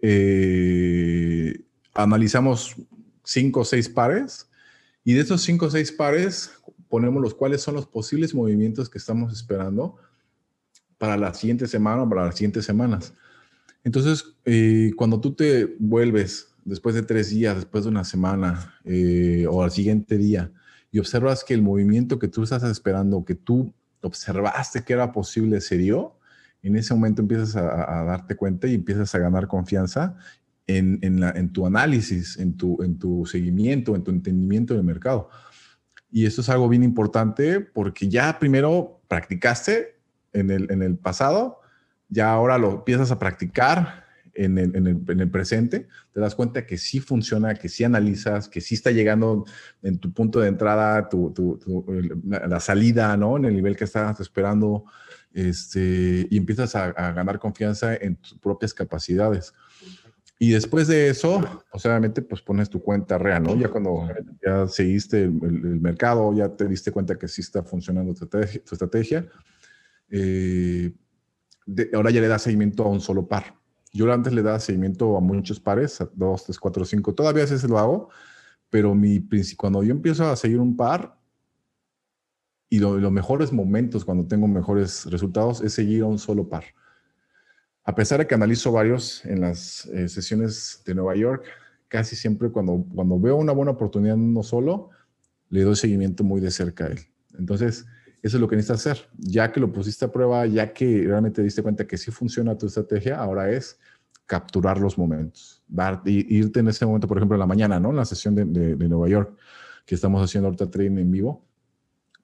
eh, analizamos cinco o seis pares y de esos cinco o seis pares ponemos los cuáles son los posibles movimientos que estamos esperando para la siguiente semana o para las siguientes semanas. Entonces, eh, cuando tú te vuelves después de tres días, después de una semana eh, o al siguiente día y observas que el movimiento que tú estás esperando, que tú observaste que era posible, se dio, en ese momento empiezas a, darte cuenta y empiezas a ganar confianza en, en, tu análisis, en tu, en tu seguimiento, en tu entendimiento del mercado. Y esto es algo bien importante porque ya primero practicaste en el, en el pasado, ya ahora lo empiezas a practicar en el, en, el, en el, presente, te das cuenta que sí funciona, que sí analizas, que sí está llegando en tu punto de entrada, tu, tu, la salida, ¿no? En el nivel que estabas esperando, este, y empiezas a, ganar confianza en tus propias capacidades. Y después de eso, pues obviamente, pues pones tu cuenta real, ¿no? Ya cuando ya seguiste el, mercado, ya te diste cuenta que sí está funcionando tu tu estrategia eh, ahora ya le das seguimiento a un solo par. Yo antes le daba seguimiento a muchos pares, a dos, tres, cuatro, cinco. Todavía a veces lo hago, pero mi, cuando yo empiezo a seguir un par, y los mejores momentos cuando tengo mejores resultados es seguir a un solo par. A pesar de que analizo varios en las eh, sesiones de Nueva York, casi siempre cuando, cuando veo una buena oportunidad en uno solo, le doy seguimiento muy de cerca a él. Entonces, eso es lo que necesitas hacer. Ya que lo pusiste a prueba, ya que realmente te diste cuenta que sí funciona tu estrategia, ahora es capturar los momentos. Dar, irte en ese momento, por ejemplo, en la mañana, ¿no? En la sesión de, de, Nueva York, que estamos haciendo ahorita trading en vivo.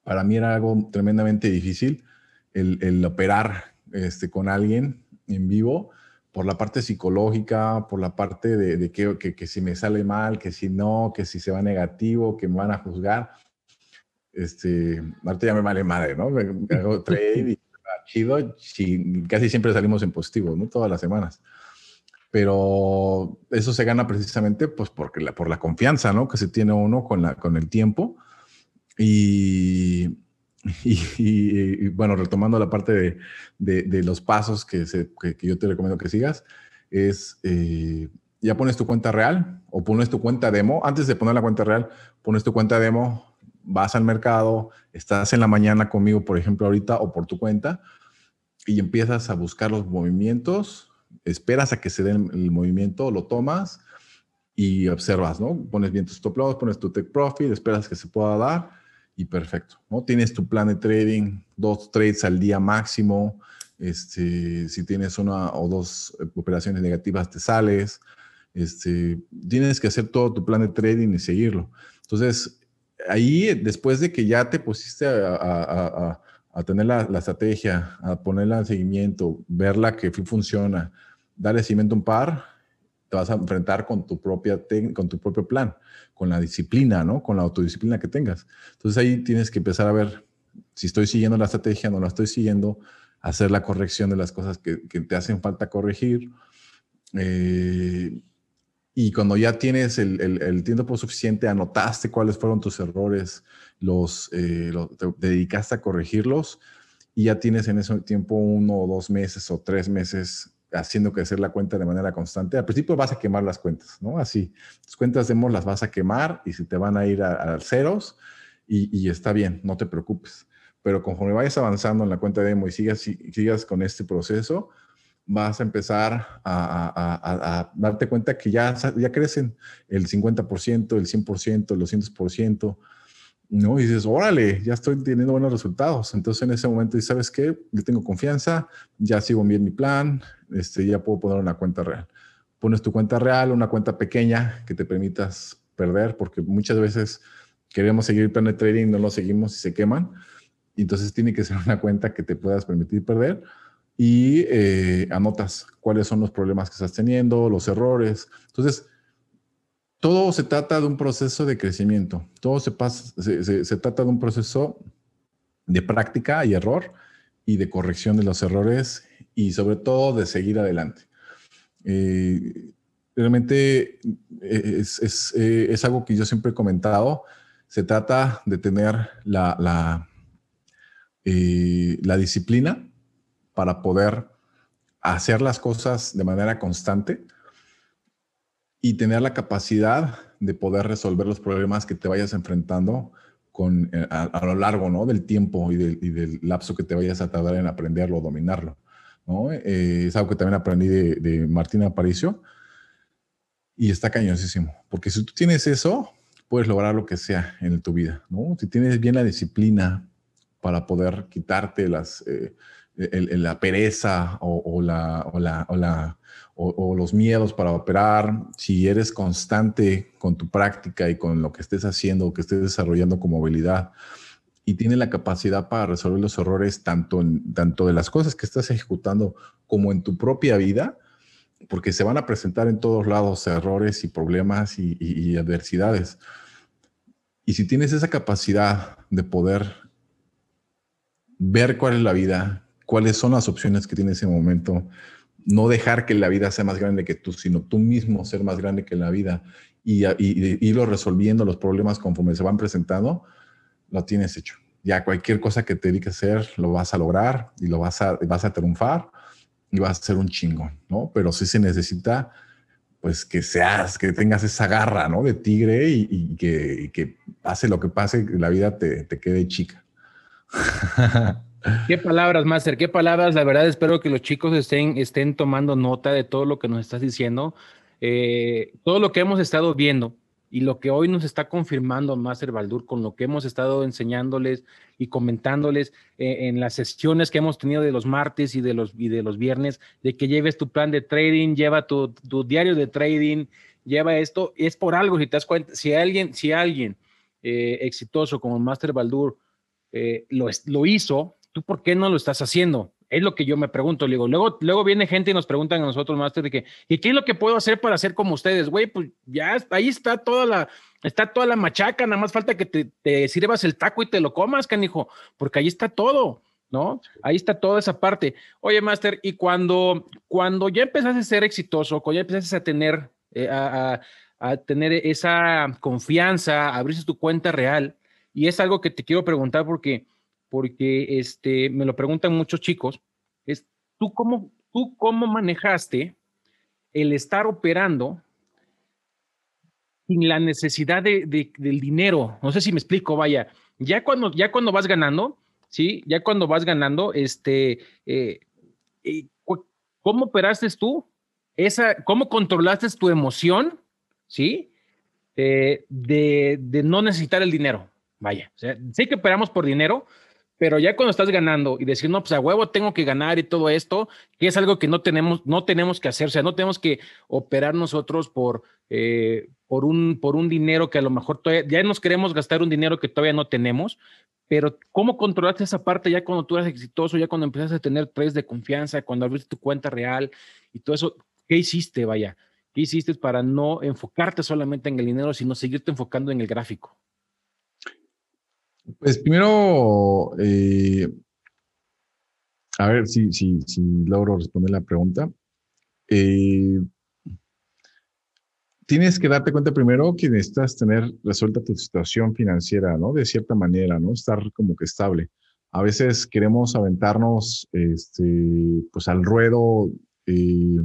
Para mí era algo tremendamente difícil el, el operar este, con alguien en vivo por la parte psicológica, por la parte de, que, si me sale mal, que si no, que si se va negativo, que me van a juzgar este, ahorita ya me vale madre, ¿no? Me, hago trade y chido, y casi siempre salimos en positivo, ¿no? Todas las semanas. Pero eso se gana precisamente pues porque por la confianza, ¿no? Que se tiene uno con, la, con el tiempo. Y, <laughs> y, bueno, retomando la parte de, de, los pasos que, que, yo te recomiendo que sigas, es eh, ya pones tu cuenta real o pones tu cuenta demo. Antes de poner la cuenta real, pones tu cuenta demo, vas al mercado, estás en la mañana conmigo, por ejemplo, ahorita o por tu cuenta, y empiezas a buscar los movimientos, esperas a que se den el movimiento, lo tomas y observas, ¿no? Pones bien tu stop loss, pones tu take profit, esperas que se pueda dar y perfecto, ¿no? Tienes tu plan de trading, dos trades al día máximo, este, si tienes una o dos operaciones negativas te sales, este, tienes que hacer todo tu plan de trading y seguirlo. Entonces, ahí, después de que ya te pusiste a, tener la, estrategia, a ponerla en seguimiento, verla que funciona, darle seguimiento a un par, te vas a enfrentar con tu, propia con tu propio plan, con la disciplina, ¿no? Con la autodisciplina que tengas. Entonces ahí tienes que empezar a ver si estoy siguiendo la estrategia, no la estoy siguiendo, hacer la corrección de las cosas que, te hacen falta corregir. Eh, y cuando ya tienes el, el, tiempo suficiente, anotaste cuáles fueron tus errores, los, eh, te dedicaste a corregirlos y ya tienes en ese tiempo uno o dos meses o tres meses haciendo crecer la cuenta de manera constante. Al principio vas a quemar las cuentas, ¿no? Así, tus cuentas demos las vas a quemar y si te van a ir a, ceros y, está bien, no te preocupes. Pero conforme vayas avanzando en la cuenta demo y sigas, sigas con este proceso, vas a empezar a, darte cuenta que ya, ya crecen el 50%, el 100%, el 200%, ¿no? Y dices, órale, ya estoy teniendo buenos resultados. Entonces en ese momento, ¿y sabes qué? Yo tengo confianza, ya sigo bien mi plan, este, ya puedo poner una cuenta real. Pones tu cuenta real, una cuenta pequeña que te permitas perder, porque muchas veces queremos seguir el plan de trading, no lo seguimos y se queman. Entonces tiene que ser una cuenta que te puedas permitir perder y eh, anotas cuáles son los problemas que estás teniendo, los errores. Entonces, todo se trata de un proceso de crecimiento, todo se, pasa, se, trata de un proceso de práctica y error y de corrección de los errores y sobre todo de seguir adelante. Eh, realmente eh, es, es, algo que yo siempre he comentado se trata de tener la, la, eh, la disciplina para poder hacer las cosas de manera constante y tener la capacidad de poder resolver los problemas que te vayas enfrentando con, eh, a, lo largo ¿no? del tiempo y del, lapso que te vayas a tardar en aprenderlo o dominarlo. ¿no? Eh, es algo que también aprendí de, de Martina Aparicio y está cañosísimo, porque si tú tienes eso, puedes lograr lo que sea en tu vida. ¿no? Si tienes bien la disciplina para poder quitarte las, eh, la pereza o, la, o, la, o, la, o, los miedos para operar, si eres constante con tu práctica y con lo que estés haciendo o que estés desarrollando como habilidad y tienes la capacidad para resolver los errores tanto, en, tanto de las cosas que estás ejecutando como en tu propia vida, porque se van a presentar en todos lados errores y problemas y, y adversidades. Y si tienes esa capacidad de poder ver cuál es la vida, cuáles son las opciones que tiene ese momento, no dejar que la vida sea más grande que tú, sino tú mismo ser más grande que la vida y, irlo resolviendo los problemas conforme se van presentando, lo tienes hecho. Ya cualquier cosa que te dediques hacer, lo vas a lograr y lo vas a, vas a triunfar y vas a ser un chingo, ¿no? Pero sí se necesita, pues, que seas, que tengas esa garra, ¿no? De tigre y, que, que, pase lo que pase, la vida te, te quede chica. <laughs> Qué palabras, Master, qué palabras. La verdad, espero que los chicos estén, estén tomando nota de todo lo que nos estás diciendo. Eh, todo lo que hemos estado viendo y lo que hoy nos está confirmando Master Baldur con lo que hemos estado enseñándoles y comentándoles eh, en las sesiones que hemos tenido de los martes y de los, y de los viernes, de que lleves tu plan de trading, lleva tu, diario de trading, lleva esto, es por algo, si te das cuenta, si alguien, si alguien eh, exitoso como Master Baldur lo, lo hizo, ¿tú por qué no lo estás haciendo? Es lo que yo me pregunto. Luego, luego, luego viene gente y nos preguntan a nosotros, Master, de que, ¿y qué es lo que puedo hacer para ser como ustedes? Güey, pues ya ahí está toda la, está toda la machaca, nada más falta que te, te sirvas el taco y te lo comas, canijo, porque ahí está todo. ¿no? Ahí está toda esa parte. Oye, Master, y cuando, cuando ya empezaste a ser exitoso, cuando ya empezaste a tener, eh, a, a, tener esa confianza, abriste tu cuenta real, y es algo que te quiero preguntar porque porque este, me lo preguntan muchos chicos, es, ¿tú cómo, tú cómo manejaste el estar operando sin la necesidad de, del dinero? No sé si me explico, vaya, ya cuando, ya cuando vas ganando, ¿sí? Ya cuando vas ganando, este, eh, eh, ¿cómo operaste tú? Esa, ¿Cómo controlaste tu emoción, ¿sí? Eh, de, de, no necesitar el dinero. Vaya, sé que operamos por dinero, pero ya cuando estás ganando y decir, no, pues a huevo tengo que ganar y todo esto, que es algo que no tenemos, no tenemos que hacer, o sea, no tenemos que operar nosotros por, eh, por, un, por un dinero que a lo mejor todavía, ya nos queremos gastar un dinero que todavía no tenemos, pero ¿cómo controlaste esa parte ya cuando tú eras exitoso, ya cuando empezaste a tener tres de confianza, cuando abriste tu cuenta real y todo eso? ¿Qué hiciste, vaya? ¿Qué hiciste para no enfocarte solamente en el dinero, sino seguirte enfocando en el gráfico? Pues primero, eh, a ver si, si, si, logro responder la pregunta. Eh, tienes que darte cuenta primero que necesitas tener resuelta tu situación financiera, ¿no? De cierta manera, ¿no? Estar como que estable. A veces queremos aventarnos, este, pues al ruedo eh,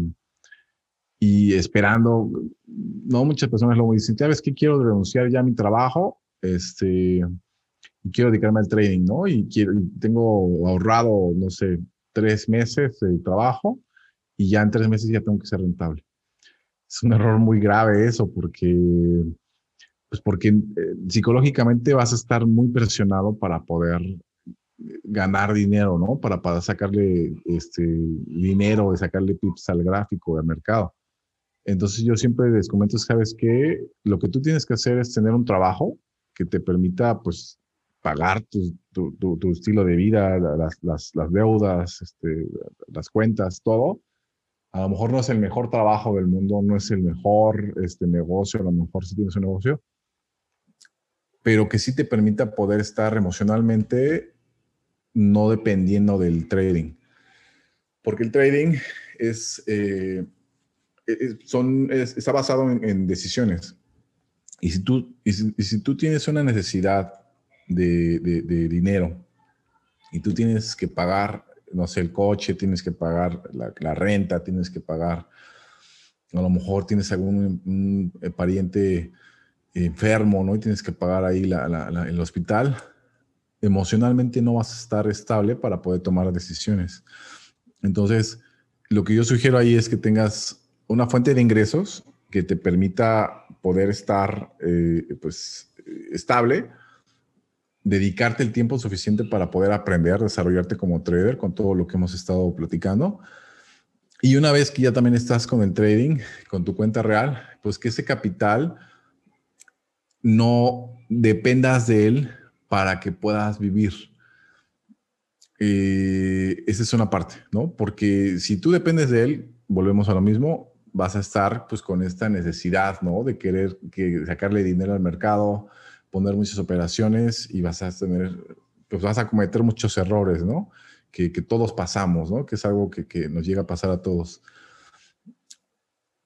y esperando, no muchas personas lo dicen, ¿sabes qué? Quiero renunciar ya a mi trabajo, este, y quiero dedicarme al trading, ¿no? Y, quiero, tengo ahorrado, no sé, tres meses de trabajo y ya en tres meses ya tengo que ser rentable. Es un error muy grave eso porque, pues porque eh, psicológicamente vas a estar muy presionado para poder ganar dinero, ¿no? Para, para sacarle este dinero, sacarle pips al gráfico del mercado. Entonces yo siempre les comento, sabes que lo que tú tienes que hacer es tener un trabajo que te permita, pues, pagar tu, tu, tu, estilo de vida, las, las, las deudas, este, las cuentas, todo. A lo mejor no es el mejor trabajo del mundo, no es el mejor este, negocio, a lo mejor sí tienes un negocio, pero que sí te permita poder estar emocionalmente no dependiendo del trading. Porque el trading es, eh, son, está basado en, en decisiones Y si tú, y si, tú tienes una necesidad de, de, dinero y tú tienes que pagar, no sé, el coche, tienes que pagar la, renta, tienes que pagar, a lo mejor tienes algún eh, pariente enfermo, ¿no? Y tienes que pagar ahí la, la, el hospital, emocionalmente no vas a estar estable para poder tomar decisiones. Entonces, lo que yo sugiero ahí es que tengas una fuente de ingresos que te permita poder estar eh, pues, estable, dedicarte el tiempo suficiente para poder aprender, desarrollarte como trader con todo lo que hemos estado platicando. Y una vez que ya también estás con el trading, con tu cuenta real, pues que ese capital no dependas de él para que puedas vivir. Eh, esa es una parte, ¿no? Porque si tú dependes de él, volvemos a lo mismo, vas a estar pues con esta necesidad, ¿no? De querer que sacarle dinero al mercado, poner muchas operaciones y vas a tener, pues vas a cometer muchos errores, ¿no? Que, que todos pasamos, ¿no? Que es algo que, que, nos llega a pasar a todos.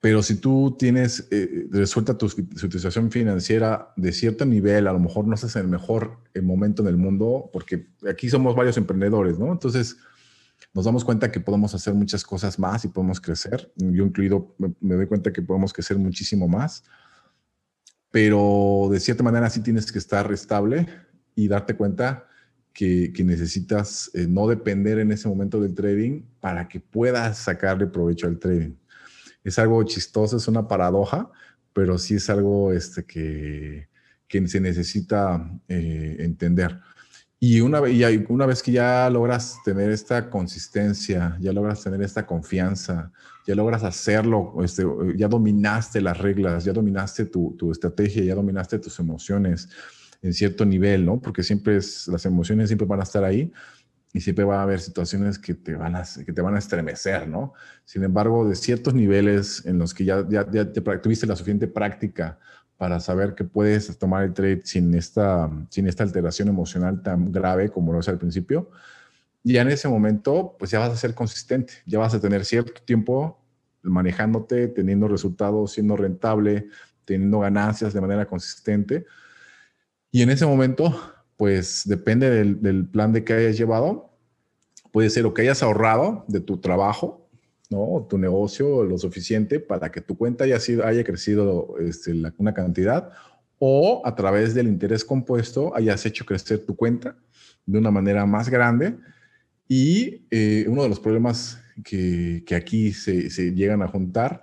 Pero si tú tienes eh, resuelta tu, situación financiera de cierto nivel, a lo mejor no estás en el mejor eh, momento en el mundo, porque aquí somos varios emprendedores, ¿no? Entonces, nos damos cuenta que podemos hacer muchas cosas más y podemos crecer. Yo incluido me, doy cuenta que podemos crecer muchísimo más, pero de cierta manera sí tienes que estar estable y darte cuenta que, necesitas eh, no depender en ese momento del trading para que puedas sacarle provecho al trading. Es algo chistoso, es una paradoja, pero sí es algo este, que, que se necesita eh, entender. Y una, vez que ya logras tener esta consistencia, ya logras tener esta confianza, ya logras hacerlo, este, ya dominaste las reglas, ya dominaste tu, estrategia, ya dominaste tus emociones en cierto nivel, ¿no? Porque siempre las emociones siempre van a estar ahí y siempre va a haber situaciones que te van a, que te van a estremecer, ¿no? Sin embargo, de ciertos niveles en los que ya, ya, ya te, tuviste la suficiente práctica para saber que puedes tomar el trade sin esta, sin esta alteración emocional tan grave como lo es al principio. Y ya en ese momento, pues ya vas a ser consistente, ya vas a tener cierto tiempo manejándote, teniendo resultados, siendo rentable, teniendo ganancias de manera consistente. Y en ese momento, pues depende del, plan de que hayas llevado, puede ser o que hayas ahorrado de tu trabajo, ¿no? Tu negocio lo suficiente para que tu cuenta haya, sido, haya crecido este, una cantidad o a través del interés compuesto hayas hecho crecer tu cuenta de una manera más grande. Y eh, uno de los problemas que, que aquí se, se, llegan a juntar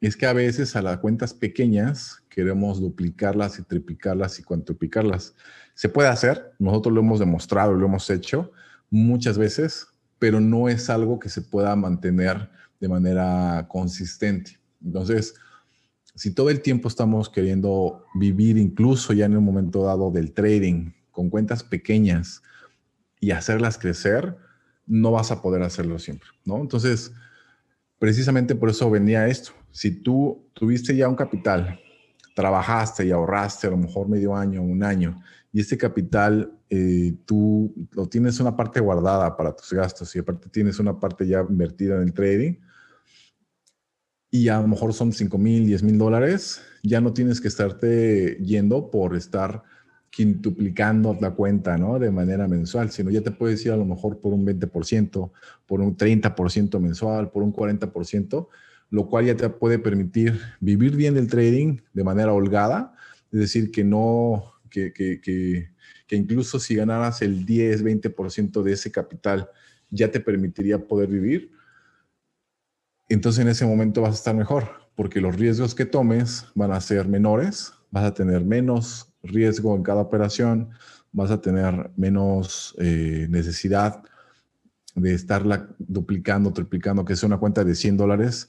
es que a veces a las cuentas pequeñas queremos duplicarlas y triplicarlas y cuantiplicarlas. Se puede hacer, nosotros lo hemos demostrado, lo hemos hecho muchas veces, pero no es algo que se pueda mantener de manera consistente. Entonces, si todo el tiempo estamos queriendo vivir incluso ya en un momento dado del trading con cuentas pequeñas y hacerlas crecer, no vas a poder hacerlo siempre, ¿no? Entonces, precisamente por eso venía esto. Si tú tuviste ya un capital, trabajaste y ahorraste a lo mejor medio año, un año, y este capital eh, tú lo tienes una parte guardada para tus gastos y aparte tienes una parte ya invertida en el trading y a lo mejor son 5 mil, 10 mil dólares, ya no tienes que estarte yendo por estar quintuplicando la cuenta, ¿no? De manera mensual, sino ya te puedes ir a lo mejor por un 20%, por un 30% mensual, por un 40%, lo cual ya te puede permitir vivir bien del trading de manera holgada, es decir, que no que, incluso si ganaras el 10, 20% de ese capital, ya te permitiría poder vivir, entonces en ese momento vas a estar mejor, porque los riesgos que tomes van a ser menores, vas a tener menos riesgo en cada operación, vas a tener menos eh, necesidad de estarla duplicando, triplicando, que es una cuenta de 100 dólares,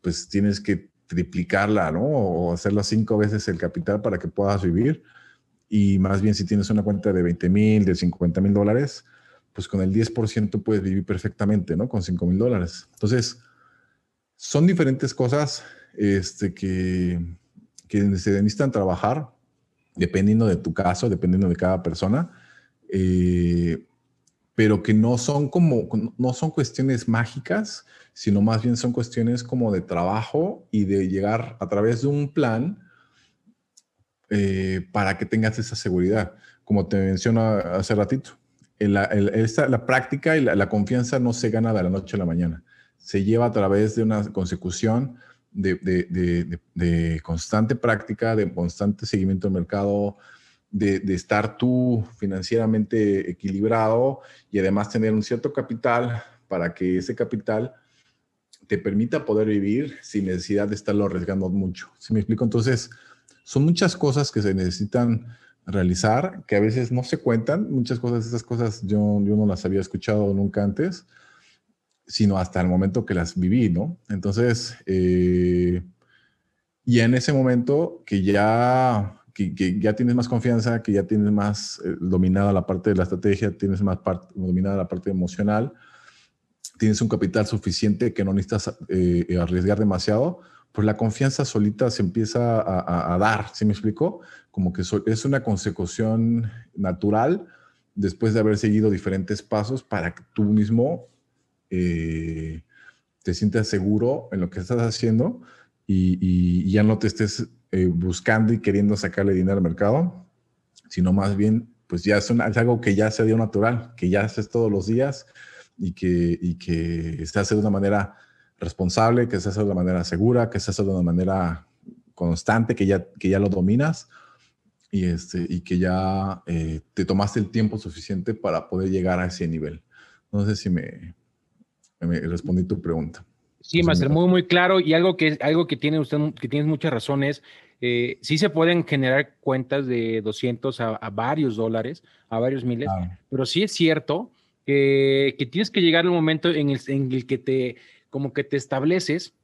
pues tienes que triplicarla, ¿no? O hacerla cinco veces el capital para que puedas vivir y más bien si tienes una cuenta de 20 mil, de 50 mil dólares, pues con el 10% puedes vivir perfectamente, ¿no? Con 5 mil dólares. Entonces, son diferentes cosas este, que, que se necesitan trabajar dependiendo de tu caso, dependiendo de cada persona, eh, pero que no son como, no son cuestiones mágicas, sino más bien son cuestiones como de trabajo y de llegar a través de un plan eh, para que tengas esa seguridad. Como te menciono hace ratito, la, la práctica y la, confianza no se gana de la noche a la mañana. Se lleva a través de una consecución de, de, constante práctica, de constante seguimiento del mercado, de, estar tú financieramente equilibrado y además tener un cierto capital para que ese capital te permita poder vivir sin necesidad de estarlo arriesgando mucho. ¿Sí me explico? Entonces, son muchas cosas que se necesitan realizar que a veces no se cuentan. Muchas cosas, esas cosas yo, yo no las había escuchado nunca antes, sino hasta el momento que las viví, ¿no? Entonces, eh, y en ese momento que ya que, ya tienes más confianza, que ya tienes más eh, dominada la parte de la estrategia, tienes más dominada la parte emocional, tienes un capital suficiente que no necesitas eh, arriesgar demasiado, pues la confianza solita se empieza a, dar, ¿sí me explico? Como que es una consecución natural después de haber seguido diferentes pasos para que tú mismo eh, te sientas seguro en lo que estás haciendo y ya no te estés eh, buscando y queriendo sacarle dinero al mercado, sino más bien, pues ya es, algo que ya se dio natural, que ya haces todos los días y que, y que se hace de una manera responsable, que se hace de una manera segura, que se hace de una manera constante, que ya, que ya lo dominas y, este, y que ya eh, te tomaste el tiempo suficiente para poder llegar a ese nivel. No sé si me, me respondí tu pregunta. Sí, Master, muy, muy claro. Y algo que, algo que tiene usted, que tienes muchas razones, eh, sí se pueden generar cuentas de 200 a, varios dólares, a varios miles, pero sí es cierto que, tienes que llegar al momento en el, en el que te, como que te estableces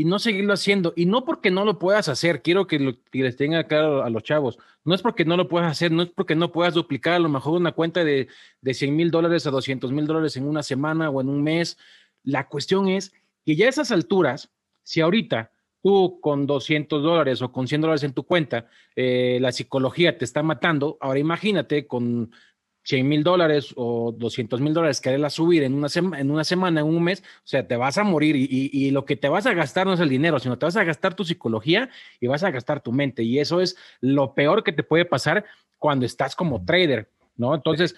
y no seguirlo haciendo. Y no porque no lo puedas hacer, quiero que, lo, les tenga claro a los chavos, no es porque no lo puedas hacer, no es porque no puedas duplicar a lo mejor una cuenta de, de 100 mil dólares a 200 mil dólares en una semana o en un mes. La cuestión es que ya a esas alturas, si ahorita tú con 200 dólares o con 100 dólares en tu cuenta, eh, la psicología te está matando, ahora imagínate con 100 mil dólares o 200 mil dólares quererla subir en una, en una semana, en un mes, o sea, te vas a morir y, y, lo que te vas a gastar no es el dinero, sino te vas a gastar tu psicología y vas a gastar tu mente. Y eso es lo peor que te puede pasar cuando estás como trader, ¿no? Entonces,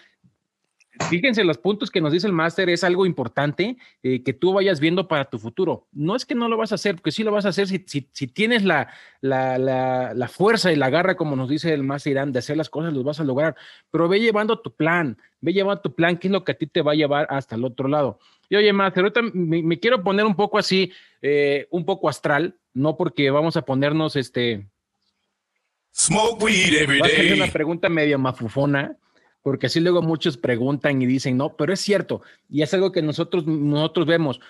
fíjense, los puntos que nos dice el máster es algo importante eh, que tú vayas viendo para tu futuro. No es que no lo vas a hacer, porque sí lo vas a hacer si, si, tienes la, la, la, fuerza y la garra, como nos dice el máster Irán, de hacer las cosas, los vas a lograr. Pero ve llevando tu plan, ve llevando tu plan, que es lo que a ti te va a llevar hasta el otro lado. Y oye, máster, ahorita me, quiero poner un poco así, eh, un poco astral, no porque vamos a ponernos este. Smoke weed every day. una pregunta medio mafufona porque así luego muchos preguntan y dicen, no, pero es cierto, y es algo que nosotros, nosotros vemos.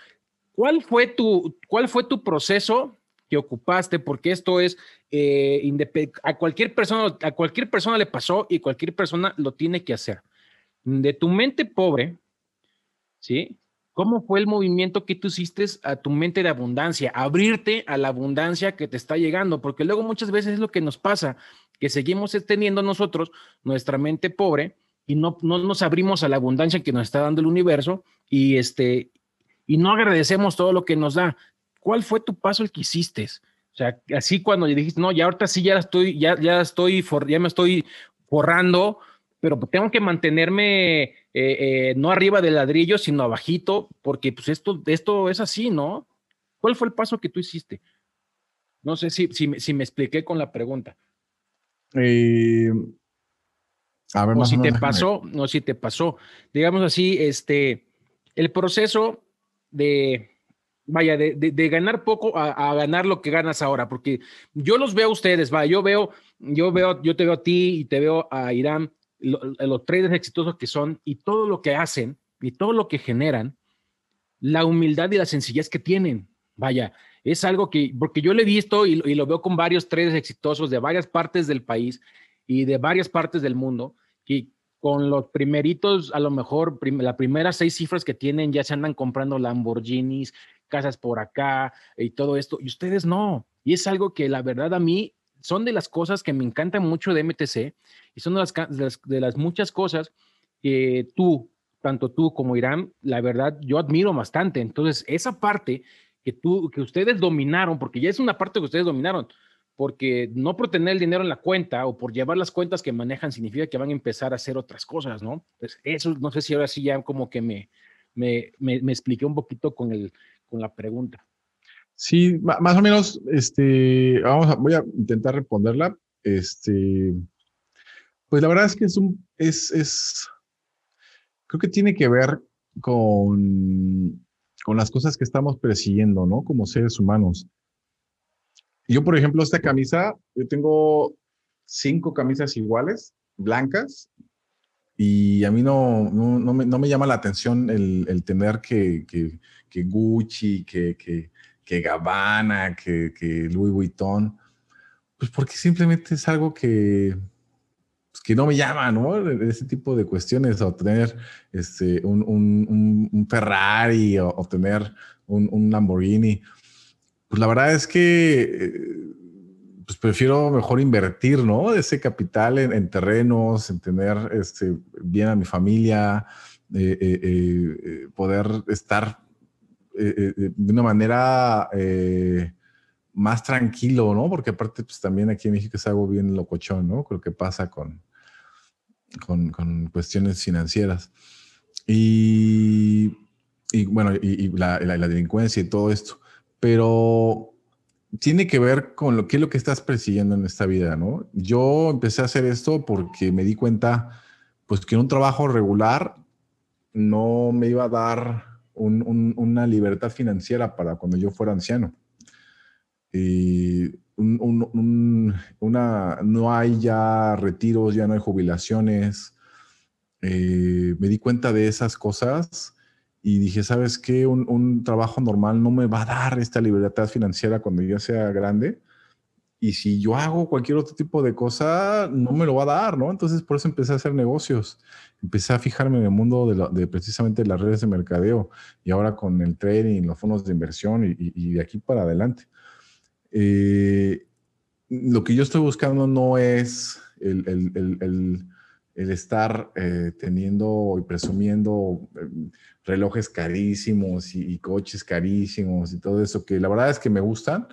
¿Cuál fue, tu, ¿Cuál fue tu proceso que ocupaste? Porque esto es, eh, a, cualquier persona, a cualquier persona le pasó y cualquier persona lo tiene que hacer. De tu mente pobre, ¿sí? ¿Cómo fue el movimiento que tú hiciste a tu mente de abundancia? Abrirte a la abundancia que te está llegando, porque luego muchas veces es lo que nos pasa, que seguimos teniendo nosotros nuestra mente pobre y no, no nos abrimos a la abundancia que nos está dando el universo y, este, y no agradecemos todo lo que nos da. ¿Cuál fue tu paso el que hiciste? O sea, así cuando dijiste, no, ya ahorita sí ya estoy, ya, ya estoy, ya me estoy forrando, pero tengo que mantenerme eh, eh, no arriba del ladrillo, sino abajito, porque pues esto, esto es así, ¿no? ¿Cuál fue el paso que tú hiciste? No sé si, si, si me expliqué con la pregunta. Eh, a ver, o si te pasó, no si te pasó. Digamos así, este, el proceso de, vaya, de, de, ganar poco a, ganar lo que ganas ahora, porque yo los veo a ustedes, va, yo veo, yo veo, yo te veo a ti y te veo a Irán, los traders exitosos que son y todo lo que hacen y todo lo que generan, la humildad y la sencillez que tienen. Vaya, es algo que, porque yo lo he visto y, y lo veo con varios traders exitosos de varias partes del país y de varias partes del mundo, y con los primeritos, a lo mejor las primeras seis cifras que tienen, ya se andan comprando Lamborghinis, casas por acá y todo esto, y ustedes no. Y es algo que la verdad a mí son de las cosas que me encantan mucho de MTC y son de las, de las, muchas cosas que tú, tanto tú como Irán, la verdad yo admiro bastante. Entonces, esa parte que tú, que ustedes dominaron, porque ya es una parte que ustedes dominaron, porque no por tener el dinero en la cuenta o por llevar las cuentas que manejan significa que van a empezar a hacer otras cosas, ¿no? Pues eso, no sé si ahora sí ya como que me, me, me, expliqué un poquito con, el, con la pregunta. Sí, más o menos, este, vamos a, voy a intentar responderla. Este, pues la verdad es que es un, es, es, creo que tiene que ver con, con las cosas que estamos persiguiendo, ¿no? Como seres humanos. Yo, por ejemplo, esta camisa, yo tengo cinco camisas iguales, blancas, y a mí no, no, no, me, no me, llama la atención el, el tener que, que, Gucci, que, que, que Gabbana, que, que Louis Vuitton, pues porque simplemente es algo que, pues que no me llama, ¿no? Ese tipo de cuestiones, o tener este, un, un, un Ferrari o, o tener un, un, Lamborghini. Pues la verdad es que eh, pues prefiero mejor invertir, ¿no? Ese capital en, terrenos, en tener este, bien a mi familia, eh, eh, poder estar de una manera más tranquilo, ¿no? Porque aparte, pues también aquí en México es algo bien locochón, ¿no? Creo que pasa con, con, cuestiones financieras. Y, bueno, y, la, delincuencia y todo esto. Pero tiene que ver con lo que es lo que estás persiguiendo en esta vida, ¿no? Yo empecé a hacer esto porque me di cuenta, pues que un trabajo regular no me iba a dar una libertad financiera para cuando yo fuera anciano. Y no hay ya retiros, ya no hay jubilaciones. Eh, me di cuenta de esas cosas y dije, ¿sabes qué? Un, trabajo normal no me va a dar esta libertad financiera cuando ya sea grande. Y si yo hago cualquier otro tipo de cosa, no me lo va a dar, ¿no? Entonces, por eso empecé a hacer negocios. Empecé a fijarme en el mundo de, precisamente las redes de mercadeo y ahora con el trading, los fondos de inversión y, y de aquí para adelante. Eh, lo que yo estoy buscando no es el, el, el, el estar eh, teniendo y presumiendo eh, relojes carísimos y, coches carísimos y todo eso, que la verdad es que me gustan.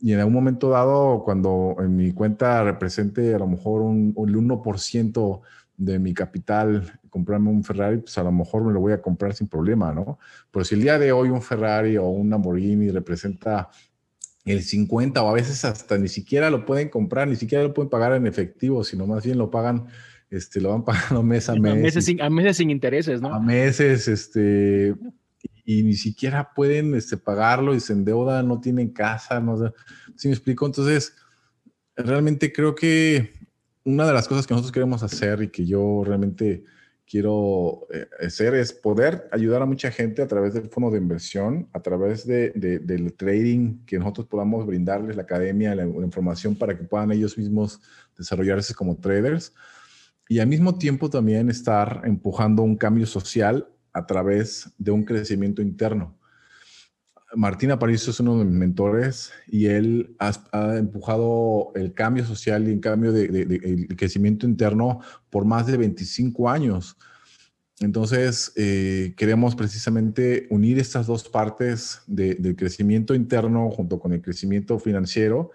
Y en algún momento dado, cuando en mi cuenta represente a lo mejor un, un 1% de mi capital, comprarme un Ferrari, pues a lo mejor me lo voy a comprar sin problema, ¿no? Pero si el día de hoy un Ferrari o un Lamborghini representa el 50 o a veces hasta ni siquiera lo pueden comprar, ni siquiera lo pueden pagar en efectivo, sino más bien lo pagan, este, lo van pagando <laughs> mes a mes. A meses, sin, a meses sin intereses, ¿no? A meses, este, y, ni siquiera pueden este, pagarlo y se endeudan, no tienen casa, no sé, ¿sí me explico? Entonces, realmente creo que una de las cosas que nosotros queremos hacer y que yo realmente quiero eh, hacer es poder ayudar a mucha gente a través del fondo de inversión, a través de, del trading, que nosotros podamos brindarles la academia, la, información para que puedan ellos mismos desarrollarse como traders y al mismo tiempo también estar empujando un cambio social a través de un crecimiento interno. Martín Aparicio es uno de mis mentores y él ha, empujado el cambio social y el cambio de, crecimiento interno por más de 25 años. Entonces, eh, queremos precisamente unir estas dos partes del crecimiento interno junto con el crecimiento financiero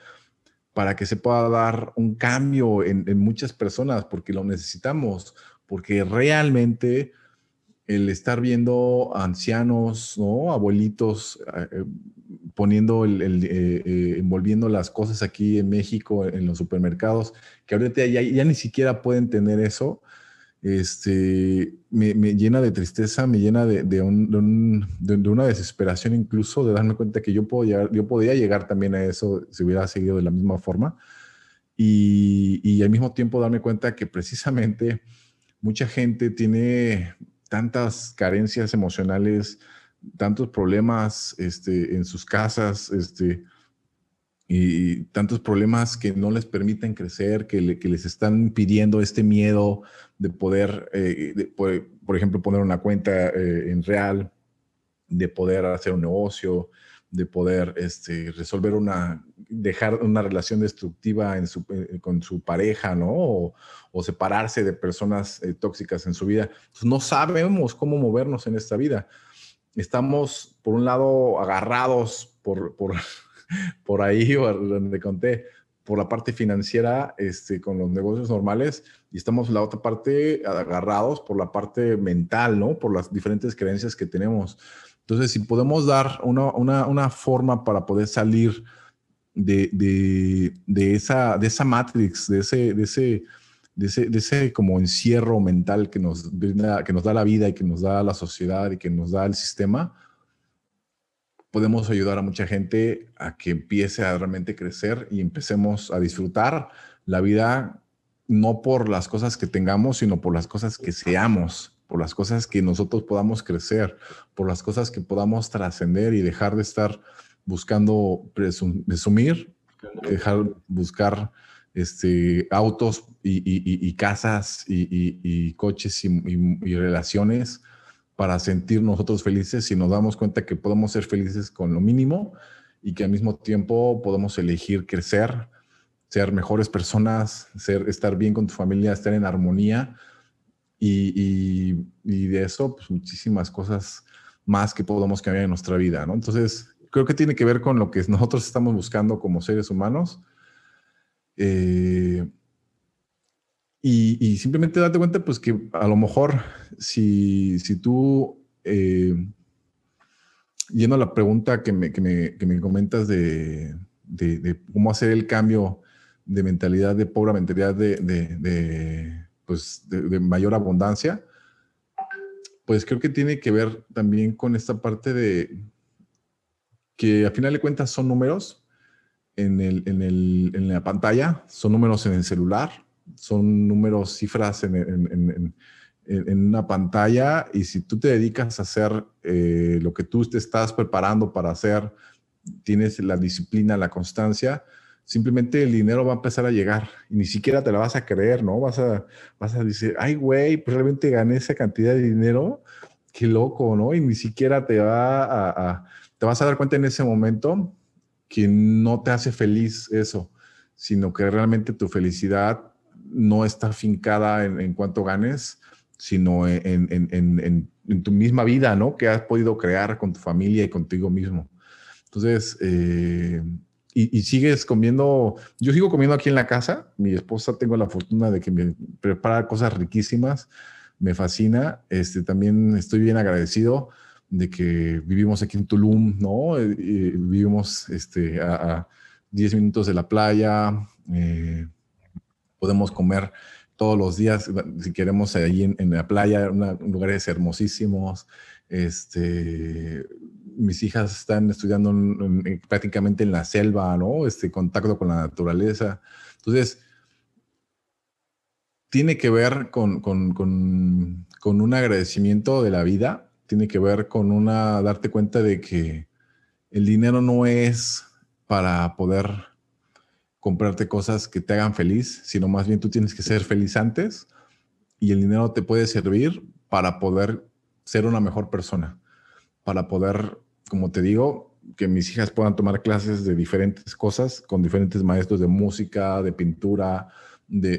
para que se pueda dar un cambio en, muchas personas, porque lo necesitamos, porque realmente el estar viendo ancianos, ¿no? Abuelitos eh, eh, poniendo, el, eh, envolviendo las cosas aquí en México, en los supermercados, que ahorita ya, ya ni siquiera pueden tener eso, este, me, llena de tristeza, me llena de, de, una desesperación incluso de darme cuenta que yo, puedo llegar, yo podía llegar también a eso si hubiera seguido de la misma forma. Y, y al mismo tiempo darme cuenta que precisamente mucha gente tiene tantas carencias emocionales, tantos problemas este, en sus casas, este, y tantos problemas que no les permiten crecer, que, les están pidiendo este miedo de poder, eh, por, ejemplo, poner una cuenta eh, en real, de poder hacer un negocio, de poder este, resolver una, dejar una relación destructiva en su, eh, con su pareja, ¿no? O, separarse de personas tóxicas en su vida. no sabemos cómo movernos en esta vida. Estamos, por un lado, agarrados por, por, <laughs> por ahí, donde conté, por la parte financiera este, con los negocios normales y estamos la otra parte agarrados por la parte mental, ¿no? Por las diferentes creencias que tenemos. Entonces, si podemos dar una, una, una forma para poder salir de, de, de, esa, de esa matrix, de ese, de ese, de ese, de ese como encierro mental que nos, que nos da la vida y que nos da la sociedad y que nos da el sistema, podemos ayudar a mucha gente a que empiece a realmente crecer y empecemos a disfrutar la vida no por las cosas que tengamos, sino por las cosas que seamos, por las cosas que nosotros podamos crecer, por las cosas que podamos trascender y dejar de estar buscando presumir, dejar buscar este, autos y, casas y, coches y relaciones para sentir nosotros felices y nos damos cuenta que podemos ser felices con lo mínimo y que al mismo tiempo podemos elegir crecer, ser mejores personas, ser, estar bien con tu familia, estar en armonía y, de eso, pues muchísimas cosas más que podemos cambiar en nuestra vida, ¿no? Entonces, creo que tiene que ver con lo que nosotros estamos buscando como seres humanos. Eh, y, simplemente date cuenta, pues que a lo mejor si, si tú, eh, yendo a la pregunta que me, que me, que me comentas de, de, cómo hacer el cambio de mentalidad de pobre a mentalidad de, de pues, de, mayor abundancia, pues creo que tiene que ver también con esta parte de que a final de cuentas son números en, el, en, el, en la pantalla, son números en el celular, son números, cifras en, una pantalla y si tú te dedicas a hacer eh, lo que tú te estás preparando para hacer, tienes la disciplina, la constancia, simplemente el dinero va a empezar a llegar y ni siquiera te la vas a creer, ¿no? Vas a, vas a decir, ay, güey, pues realmente gané esa cantidad de dinero, qué loco, ¿no? Y ni siquiera te va te vas a dar cuenta en ese momento que no te hace feliz eso, sino que realmente tu felicidad no está fincada en, cuánto ganes, sino en, tu misma vida, ¿no? Que has podido crear con tu familia y contigo mismo. Entonces, eh, y, sigues comiendo, yo sigo comiendo aquí en la casa, mi esposa tengo la fortuna de que me prepara cosas riquísimas, me fascina, este, también estoy bien agradecido de que vivimos aquí en Tulum, ¿no? Eh, vivimos este, a, 10 minutos de la playa, eh, podemos comer todos los días, si queremos, allí en, la playa, lugares hermosísimos. Este, mis hijas están estudiando prácticamente en la selva, ¿no? Este contacto con la naturaleza. Entonces, tiene que ver con, con, con, con, un agradecimiento de la vida, tiene que ver con una, darte cuenta de que el dinero no es para poder comprarte cosas que te hagan feliz, sino más bien tú tienes que ser feliz antes y el dinero te puede servir para poder ser una mejor persona, para poder, como te digo, que mis hijas puedan tomar clases de diferentes cosas con diferentes maestros de música, de pintura, de,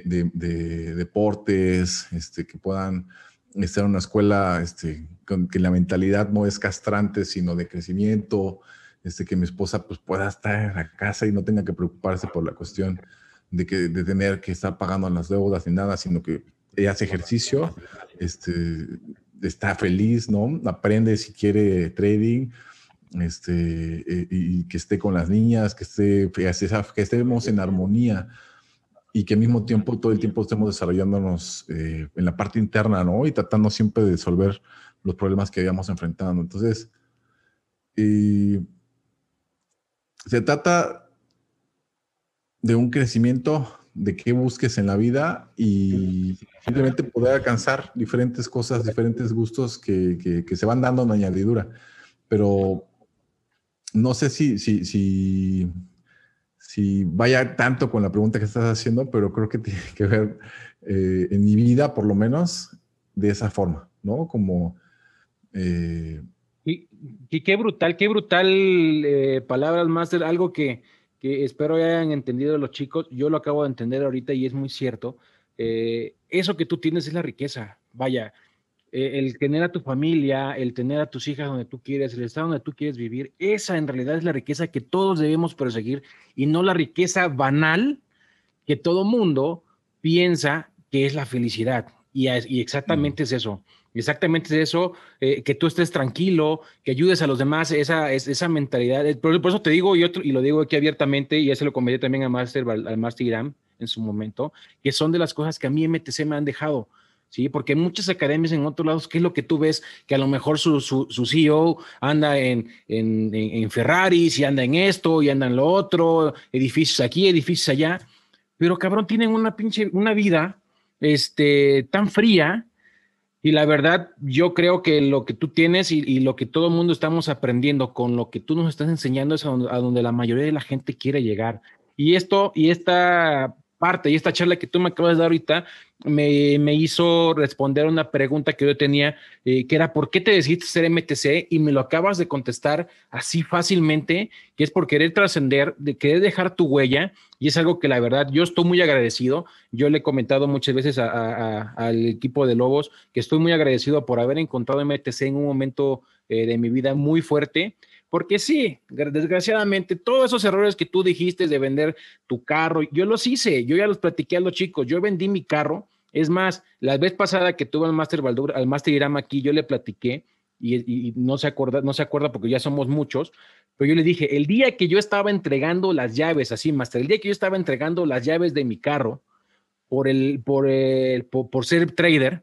deportes, este, que puedan estar en una escuela este, con que la mentalidad no es castrante, sino de crecimiento, este, que mi esposa pues, pueda estar en la casa y no tenga que preocuparse por la cuestión de, que, de tener que estar pagando las deudas ni nada, sino que ella hace ejercicio, este, está feliz, ¿no? Aprende si quiere trading, este, eh, y que esté con las niñas, que, esté, que estemos en armonía y que al mismo tiempo, todo el tiempo estemos desarrollándonos eh, en la parte interna, ¿no? Y tratando siempre de resolver los problemas que habíamos enfrentando. Entonces, y se trata de un crecimiento de qué busques en la vida y simplemente poder alcanzar diferentes cosas, diferentes gustos que, se van dando en añadidura. Pero no sé si, si, si, si, vaya tanto con la pregunta que estás haciendo, pero creo que tiene que ver eh, en mi vida, por lo menos, de esa forma, ¿no? Como... Eh, y, qué brutal, qué brutal eh, palabras, Master, algo que, que espero hayan entendido los chicos. Yo lo acabo de entender ahorita y es muy cierto. Eh, eso que tú tienes es la riqueza. Vaya, eh, el tener a tu familia, el tener a tus hijas donde tú quieres, el estado donde tú quieres vivir, esa en realidad es la riqueza que todos debemos perseguir y no la riqueza banal que todo mundo piensa que es la felicidad. Y, exactamente es eso. Exactamente es eso, eh, que tú estés tranquilo, que ayudes a los demás, esa, esa mentalidad. Por, eso te digo, y, otro, y lo digo aquí abiertamente, y ya se lo comenté también al Master, al Master Iram en su momento, que son de las cosas que a mí MTC me han dejado. ¿sí? Porque muchas academias en otros lados, ¿qué es lo que tú ves? Que a lo mejor su, su, su CEO anda en, en, en, Ferraris y anda en esto y anda en lo otro, edificios aquí, edificios allá, pero cabrón, tienen una pinche, una vida este, tan fría y la verdad, yo creo que lo que tú tienes y, lo que todo el mundo estamos aprendiendo con lo que tú nos estás enseñando es a donde, a donde, la mayoría de la gente quiere llegar. Y esto, y esta parte y esta charla que tú me acabas de dar ahorita me, me hizo responder una pregunta que yo tenía, eh, que era, ¿por qué te decidiste ser MTC? Y me lo acabas de contestar así fácilmente, que es por querer trascender, de querer dejar tu huella, y es algo que la verdad yo estoy muy agradecido. Yo le he comentado muchas veces al equipo de Lobos que estoy muy agradecido por haber encontrado MTC en un momento eh, de mi vida muy fuerte porque sí, desgraciadamente, todos esos errores que tú dijiste de vender tu carro, yo los hice, yo ya los platiqué a los chicos, yo vendí mi carro. Es más, la vez pasada que tuve al Master Baldur, al Master Irama aquí, yo le platiqué y, no se acuerda, no se acuerda porque ya somos muchos, pero yo le dije, el día que yo estaba entregando las llaves, así, Master, el día que yo estaba entregando las llaves de mi carro por el, por el, por ser trader,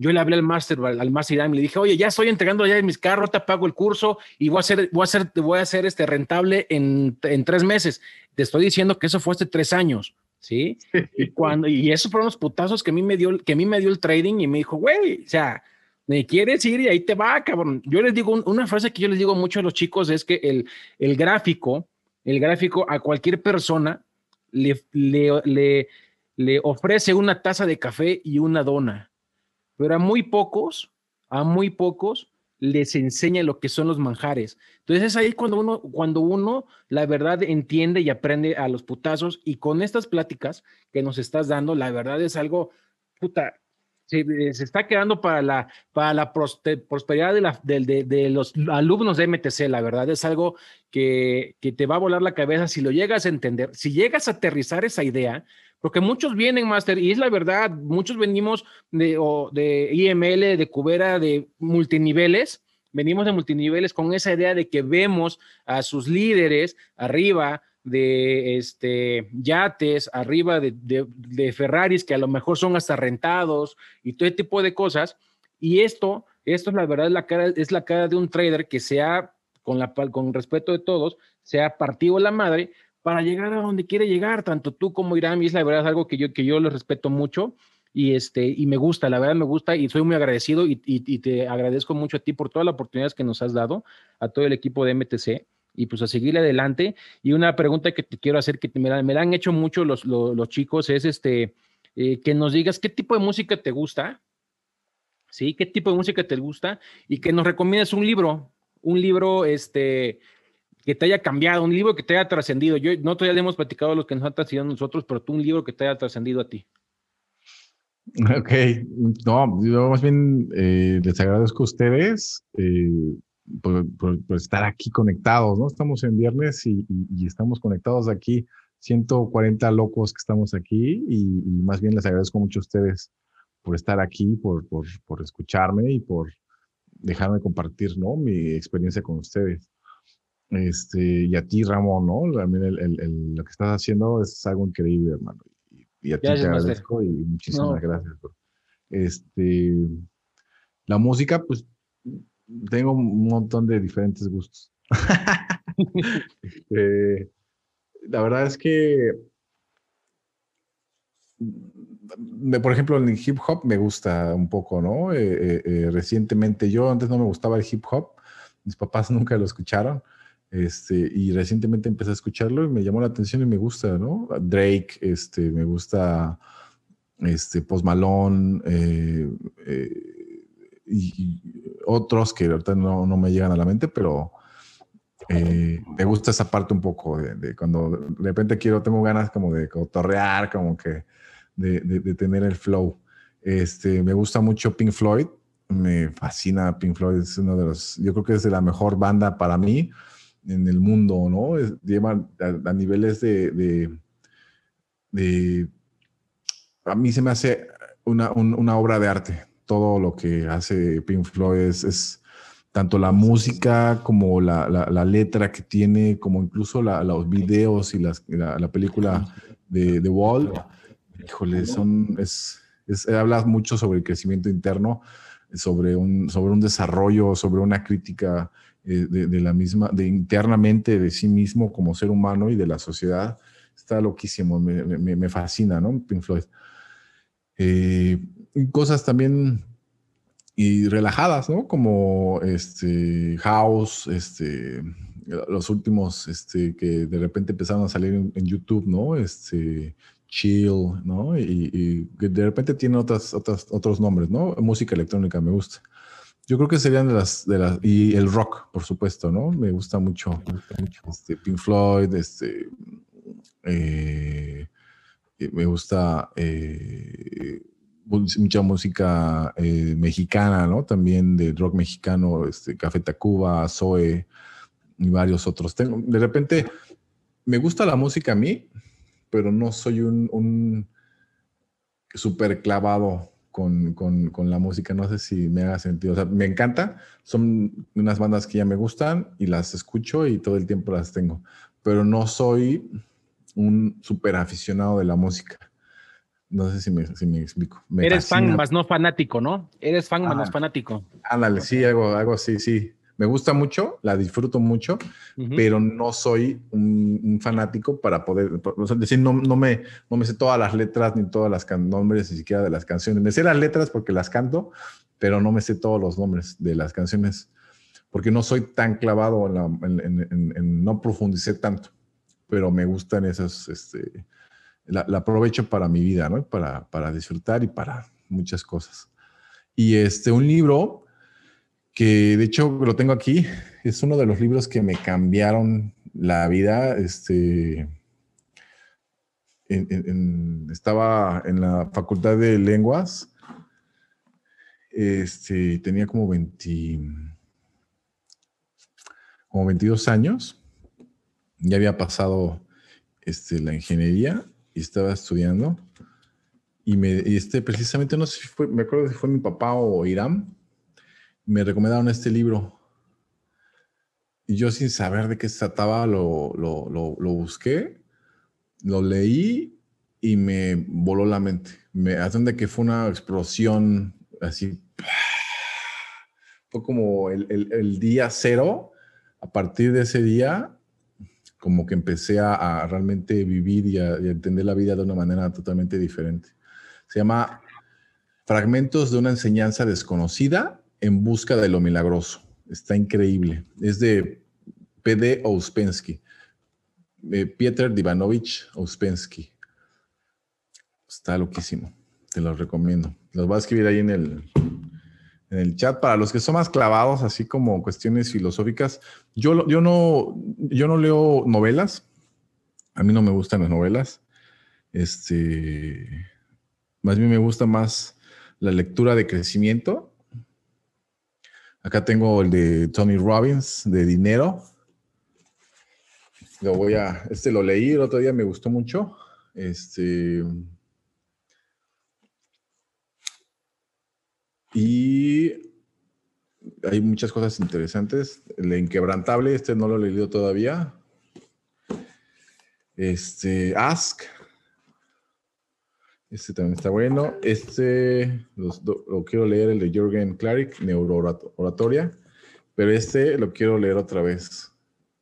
yo le hablé al máster, al máster y le dije, oye, ya estoy entregando ya mis carros, te pago el curso y voy a hacer, voy a hacer, voy a hacer este rentable en, en tres meses. Te estoy diciendo que eso fue hace tres años, ¿sí? y cuando, y esos fueron los putazos que a mí me dio, que a mí me dio el trading y me dijo, güey, o sea, me quieres ir y ahí te va, cabrón. Yo les digo, una frase que yo les digo mucho a los chicos es que el, el gráfico, el gráfico a cualquier persona le, le, le, le ofrece una taza de café y una dona pero a muy pocos, a muy pocos les enseña lo que son los manjares. Entonces es ahí cuando uno, cuando uno, la verdad, entiende y aprende a los putazos y con estas pláticas que nos estás dando, la verdad es algo, puta, se, está quedando para la, para la prosperidad de, de, los alumnos de MTC, la verdad es algo que, que te va a volar la cabeza si lo llegas a entender, si llegas a aterrizar esa idea, porque muchos vienen, Master, y es la verdad, muchos venimos de, de IML, de Cubera, de multiniveles, venimos de multiniveles con esa idea de que vemos a sus líderes arriba de este, yates, arriba de, de, Ferraris que a lo mejor son hasta rentados y todo tipo de cosas. Y esto, esto es la verdad, es la cara, es la cara de un trader que sea, con, la, con respeto de todos, se ha partido la madre para llegar a donde quiere llegar, tanto tú como Irán, y es la verdad algo que yo, que yo les respeto mucho y, este, y me gusta, la verdad me gusta y soy muy agradecido y, te agradezco mucho a ti por todas las oportunidades que nos has dado, a todo el equipo de MTC y pues a seguir adelante. Y una pregunta que te quiero hacer, que me la, me han hecho mucho los, los, chicos, es este, eh, que nos digas qué tipo de música te gusta, ¿sí? ¿Qué tipo de música te gusta? Y que nos recomiendas un libro, un libro, este, que te haya cambiado, un libro que te haya trascendido. Yo no todavía le hemos platicado a los que nos han trascendido nosotros, pero tú un libro que te haya trascendido a ti. Ok, no, yo más bien eh, les agradezco a ustedes eh, por, estar aquí conectados, ¿no? Estamos en viernes y, estamos conectados aquí, 140 locos que estamos aquí y, más bien les agradezco mucho a ustedes por estar aquí, por, por, por escucharme y por dejarme compartir, ¿no? Mi experiencia con ustedes. Este, y a ti, Ramón, ¿no? También el, lo que estás haciendo es algo increíble, hermano. Y, a ti te agradezco y muchísimas gracias. Este, la música, pues tengo un montón de diferentes gustos. <laughs> Este, la verdad es que, por ejemplo, el hip hop me gusta un poco, ¿no? Eh, eh, eh, recientemente yo antes no me gustaba el hip hop, mis papás nunca lo escucharon este, y recientemente empecé a escucharlo y me llamó la atención y me gusta, ¿no? Drake, este, me gusta este, Post Malone eh, eh, y, otros que ahorita no, no, me llegan a la mente, pero eh, me gusta esa parte un poco de, cuando de repente quiero, tengo ganas como de cotorrear, como que de, de, tener el flow. Este, me gusta mucho Pink Floyd, me fascina Pink Floyd, es uno de los, yo creo que es de la mejor banda para mí en el mundo, ¿no? llevan a, niveles de, de, a mí se me hace una, una, obra de arte, todo lo que hace Pink Floyd es, tanto la música como la, la, letra que tiene, como incluso los videos y las, la, película de The Wall. Híjole, son, es, es, habla mucho sobre el crecimiento interno sobre un, sobre un desarrollo, sobre una crítica eh, de, la misma, de internamente de sí mismo como ser humano y de la sociedad. Está loquísimo, me, me, fascina, ¿no? Pink Floyd. Eh, cosas también y relajadas, ¿no? Como este House, este, los últimos este, que de repente empezaron a salir en, en YouTube, ¿no? Este, chill, ¿no? Y, de repente tiene otras, otras, otros nombres, ¿no? Música electrónica me gusta. Yo creo que serían de las, de las, y el rock, por supuesto, ¿no? Me gusta mucho, Este, Pink Floyd, este, eh, me gusta eh, mucha música eh, mexicana, ¿no? También de rock mexicano, este, Café Tacuba, Zoe y varios otros. Tengo, de repente, me gusta la música a mí, pero no soy un, un clavado con, con, la música. No sé si me haga sentido. O sea, me encanta. Son unas bandas que ya me gustan y las escucho y todo el tiempo las tengo. Pero no soy un súper aficionado de la música. No sé si me, si me explico. Eres fan, más no fanático, ¿no? Eres fan, más no ah. fanático. Ándale, sí, algo, algo así, sí me gusta mucho, la disfruto mucho, pero no soy un, fanático para poder, decir, no, no, me, no me sé todas las letras ni todas las nombres ni siquiera de las canciones. Me sé las letras porque las canto, pero no me sé todos los nombres de las canciones porque no soy tan clavado en, no profundicé tanto, pero me gustan esas, este, la, aprovecho para mi vida, ¿no? Para, para disfrutar y para muchas cosas. Y este, un libro que de hecho lo tengo aquí, es uno de los libros que me cambiaron la vida. Este, estaba en la Facultad de Lenguas, este, tenía como 20, como 22 años, ya había pasado este, la ingeniería y estaba estudiando. Y, me, este, precisamente, no sé si fue, me acuerdo si fue mi papá o Irán, me recomendaron este libro. Y yo sin saber de qué se trataba, lo, lo, lo, busqué, lo leí y me voló la mente. Me de que fue una explosión así. Fue como el, el, el, día cero. A partir de ese día, como que empecé a, a realmente vivir y a, y a entender la vida de una manera totalmente diferente. Se llama Fragmentos de una enseñanza desconocida en busca de lo milagroso. Está increíble. Es de P.D. Ouspensky. Eh, Pieter Divanovich Ouspensky. Está loquísimo. Te lo recomiendo. Los voy a escribir ahí en el, en el chat. Para los que son más clavados, así como cuestiones filosóficas, yo, yo, no, yo no leo novelas. A mí no me gustan las novelas. Este, más bien me gusta más la lectura de crecimiento Acá tengo el de Tony Robbins, de dinero. Lo voy a, este lo leí el otro día, me gustó mucho. Este. Y hay muchas cosas interesantes. El inquebrantable, este no lo he leído todavía. Este, Ask, este también está bueno. Este lo quiero leer, el de Jürgen Klarik, Neurooratoria, pero este lo quiero leer otra vez.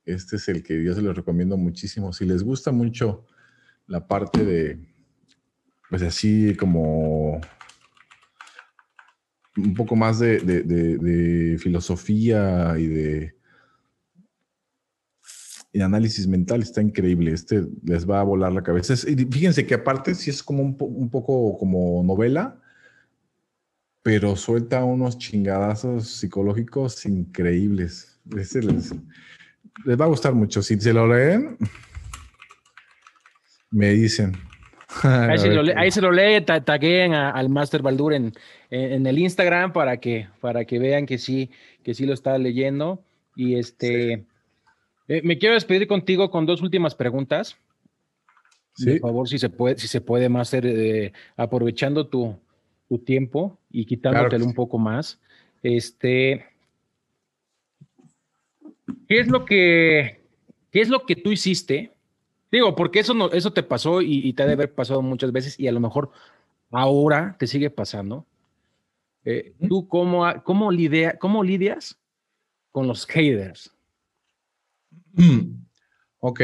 Este es el que yo se los recomiendo muchísimo. Si les gusta mucho la parte de, pues así como un poco más de filosofía y de análisis mental está increíble. Este les va a volar la cabeza. y fíjense que aparte sí es como un, poco como novela, pero suelta unos chingadazos psicológicos increíbles. Este les, les va a gustar mucho. Si se lo leen, me dicen. Ahí, se lo, <laughs> ahí se lo lee, taguen al Master Baldur en, en, el Instagram para que, para que vean que sí, que sí lo está leyendo. Y este, eh, me quiero despedir contigo con dos últimas preguntas. Sí. Por favor, si se puede, si se puede, Master, eh, aprovechando tu, tu, tiempo y quitándotelo un poco más. Este, ¿qué es lo que, qué es lo que tú hiciste? Digo, porque eso, no, eso te pasó y, te ha de haber pasado muchas veces y a lo mejor ahora te sigue pasando. Eh, ¿Tú cómo, cómo, lidia, cómo lidias con los haters? Mm, ok.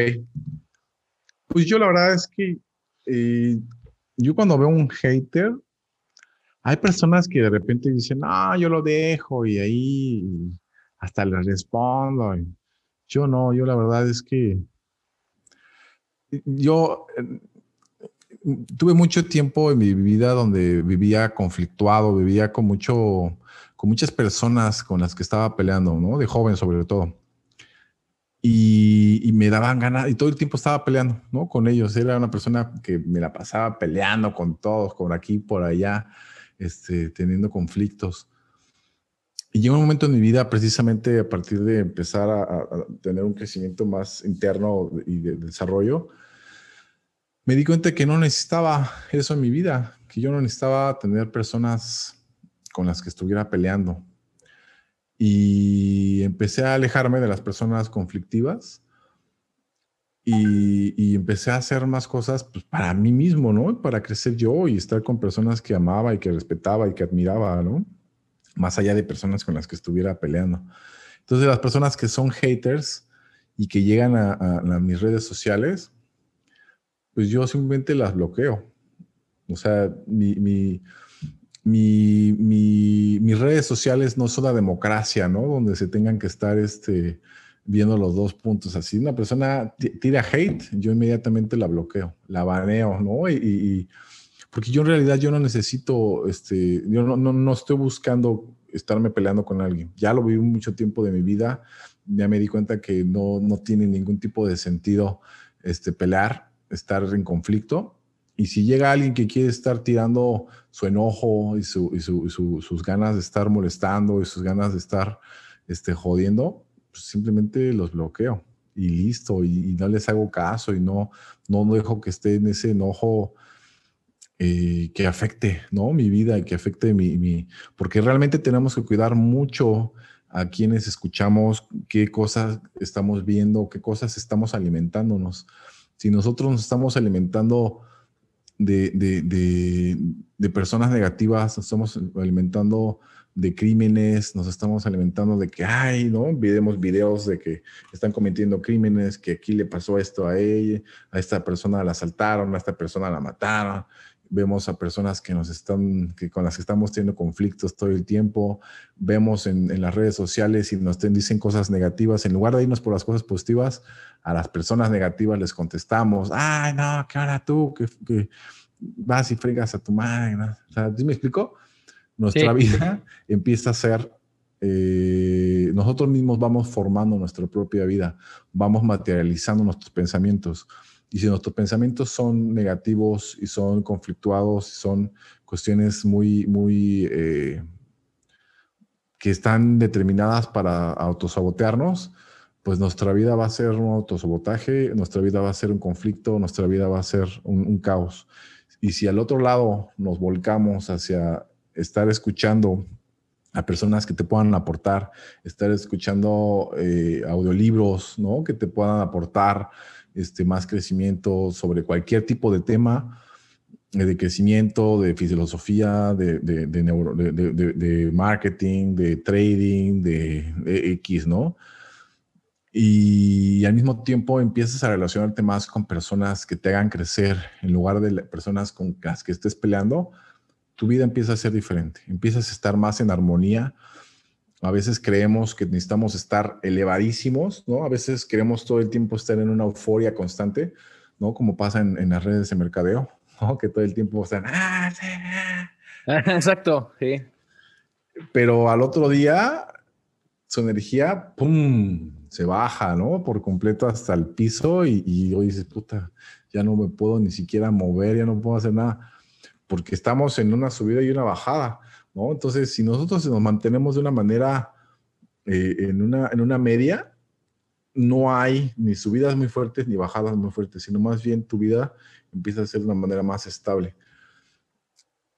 Pues yo la verdad es que eh, yo cuando veo un hater, hay personas que de repente dicen, ah, yo lo dejo y ahí hasta le respondo. Yo no, yo la verdad es que yo eh, tuve mucho tiempo en mi vida donde vivía conflictuado, vivía con mucho, con muchas personas con las que estaba peleando, ¿no? De joven sobre todo. Y, me daban ganas, y todo el tiempo estaba peleando, ¿no? Con ellos. Era una persona que me la pasaba peleando con todos, por aquí, por allá, este, teniendo conflictos. Y llegó un momento en mi vida, precisamente a partir de empezar a, a tener un crecimiento más interno y de desarrollo, me di cuenta que no necesitaba eso en mi vida, que yo no necesitaba tener personas con las que estuviera peleando. Y empecé a alejarme de las personas conflictivas y, empecé a hacer más cosas pues, para mí mismo, ¿no? Para crecer yo y estar con personas que amaba y que respetaba y que admiraba, ¿no? Más allá de personas con las que estuviera peleando. Entonces, las personas que son haters y que llegan a mis redes sociales, pues yo simplemente las bloqueo. O sea, mi, mi, mis redes sociales no son la democracia, ¿no? Donde se tengan que estar este, viendo los dos puntos así. Una persona tira hate, yo inmediatamente la bloqueo, la baneo, ¿no? Y, porque yo en realidad yo no necesito, este, yo no, no, no, estoy buscando estarme peleando con alguien. Ya lo viví mucho tiempo de mi vida, ya me di cuenta que no, no tiene ningún tipo de sentido este, pelear estar en conflicto. Y si llega alguien que quiere estar tirando su enojo y, sus ganas de estar molestando y sus ganas de estar este, jodiendo, pues simplemente los bloqueo y listo. Y, no les hago caso y no, no dejo que esté en ese enojo eh, que afecte ¿no? mi vida y que afecte mi, mi... Porque realmente tenemos que cuidar mucho a quienes escuchamos, qué cosas estamos viendo, qué cosas estamos alimentándonos si nosotros nos estamos alimentando de, de, personas negativas, nos estamos alimentando de crímenes, nos estamos alimentando de que, ay, ¿no? Vemos videos de que están cometiendo crímenes, que aquí le pasó esto a ella, a esta persona la asaltaron, a esta persona la mataron, vemos a personas que nos están, que con las que estamos teniendo conflictos todo el tiempo, vemos en, las redes sociales y nos dicen cosas negativas, en lugar de irnos por las cosas positivas, a las personas negativas les contestamos, ay, no, ¿qué ahora tú? Que, vas y fregas a tu madre. O sea, ¿sí me explico? Nuestra vida empieza a ser, eh, nosotros mismos vamos formando nuestra propia vida, vamos materializando nuestros pensamientos. Y si nuestros pensamientos son negativos y son conflictuados, son cuestiones muy, muy, eh, que están determinadas para autosabotearnos, pues nuestra vida va a ser un autosabotaje, nuestra vida va a ser un conflicto, nuestra vida va a ser un, caos. Y si al otro lado nos volcamos hacia estar escuchando a personas que te puedan aportar, estar escuchando eh, audiolibros, ¿no? Que te puedan aportar este, más crecimiento sobre cualquier tipo de tema, eh, de crecimiento, de filosofía, de, de, marketing, de trading, de, X, ¿no? Y al mismo tiempo empiezas a relacionarte más con personas que te hagan crecer en lugar de personas con las que estés peleando, tu vida empieza a ser diferente, empiezas a estar más en armonía a veces creemos que necesitamos estar elevadísimos, ¿no? A veces queremos todo el tiempo estar en una euforia constante, ¿no? Como pasa en, las redes de mercadeo, <laughs> ¿no? Que todo el tiempo están... Ah, <laughs> Exacto, sí. Pero al otro día, su energía, ¡pum!, se baja, ¿no? Por completo hasta el piso y, y hoy dices, puta, ya no me puedo ni siquiera mover, ya no puedo hacer nada, porque estamos en una subida y una bajada, ¿no? Entonces, si nosotros nos mantenemos de una manera, eh, en, una, en una media, no hay ni subidas muy fuertes ni bajadas muy fuertes, sino más bien tu vida empieza a ser de una manera más estable.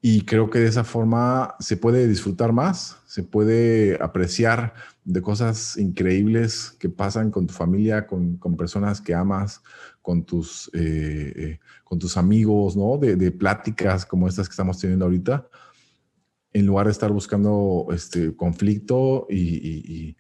Y creo que de esa forma se puede disfrutar más, se puede apreciar de cosas increíbles que pasan con tu familia, con, con personas que amas, con tus, eh, eh, con tus amigos, ¿no? De, pláticas como estas que estamos teniendo ahorita, en lugar de estar buscando este conflicto y,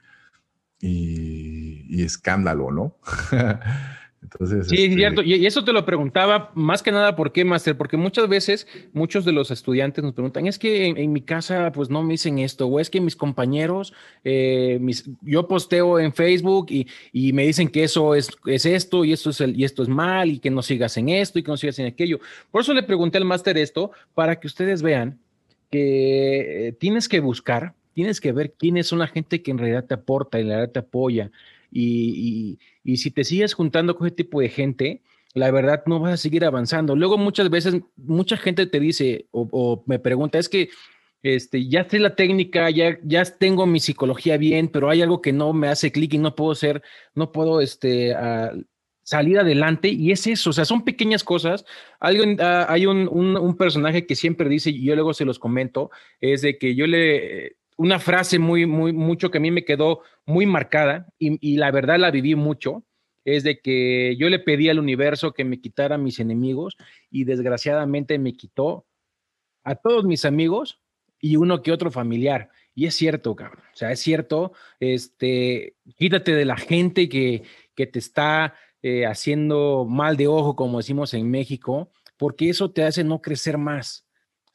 y, y escándalo, ¿no? <laughs> Entonces, sí, es este cierto. Y eso te lo preguntaba más que nada, ¿por qué, Master? Porque muchas veces muchos de los estudiantes nos preguntan, es que en, mi casa pues no me dicen esto, o es que mis compañeros, eh, mis, yo posteo en Facebook y, y, me dicen que eso es, es esto y esto es, el, y esto es mal y que no sigas en esto y que no sigas en aquello. Por eso le pregunté al Master esto, para que ustedes vean que eh, tienes que buscar, tienes que ver quién es una gente que en realidad te aporta y en realidad te apoya y, si te sigues juntando con ese tipo de gente, la verdad no vas a seguir avanzando. Luego muchas veces, mucha gente te dice o, me pregunta, es que este, ya sé la técnica, ya, tengo mi psicología bien, pero hay algo que no me hace clic y no puedo ser, no puedo este, salir adelante. Y es eso, o sea, son pequeñas cosas. Alguien, ah, hay un, un, personaje que siempre dice, y yo luego se los comento, es de que yo le una frase muy, muy, mucho que a mí me quedó muy marcada y, la verdad la viví mucho, es de que yo le pedí al universo que me quitara mis enemigos y desgraciadamente me quitó a todos mis amigos y uno que otro familiar. Y es cierto, cabrón. O sea, es cierto, este, quítate de la gente que, que te está eh, haciendo mal de ojo, como decimos en México, porque eso te hace no crecer más.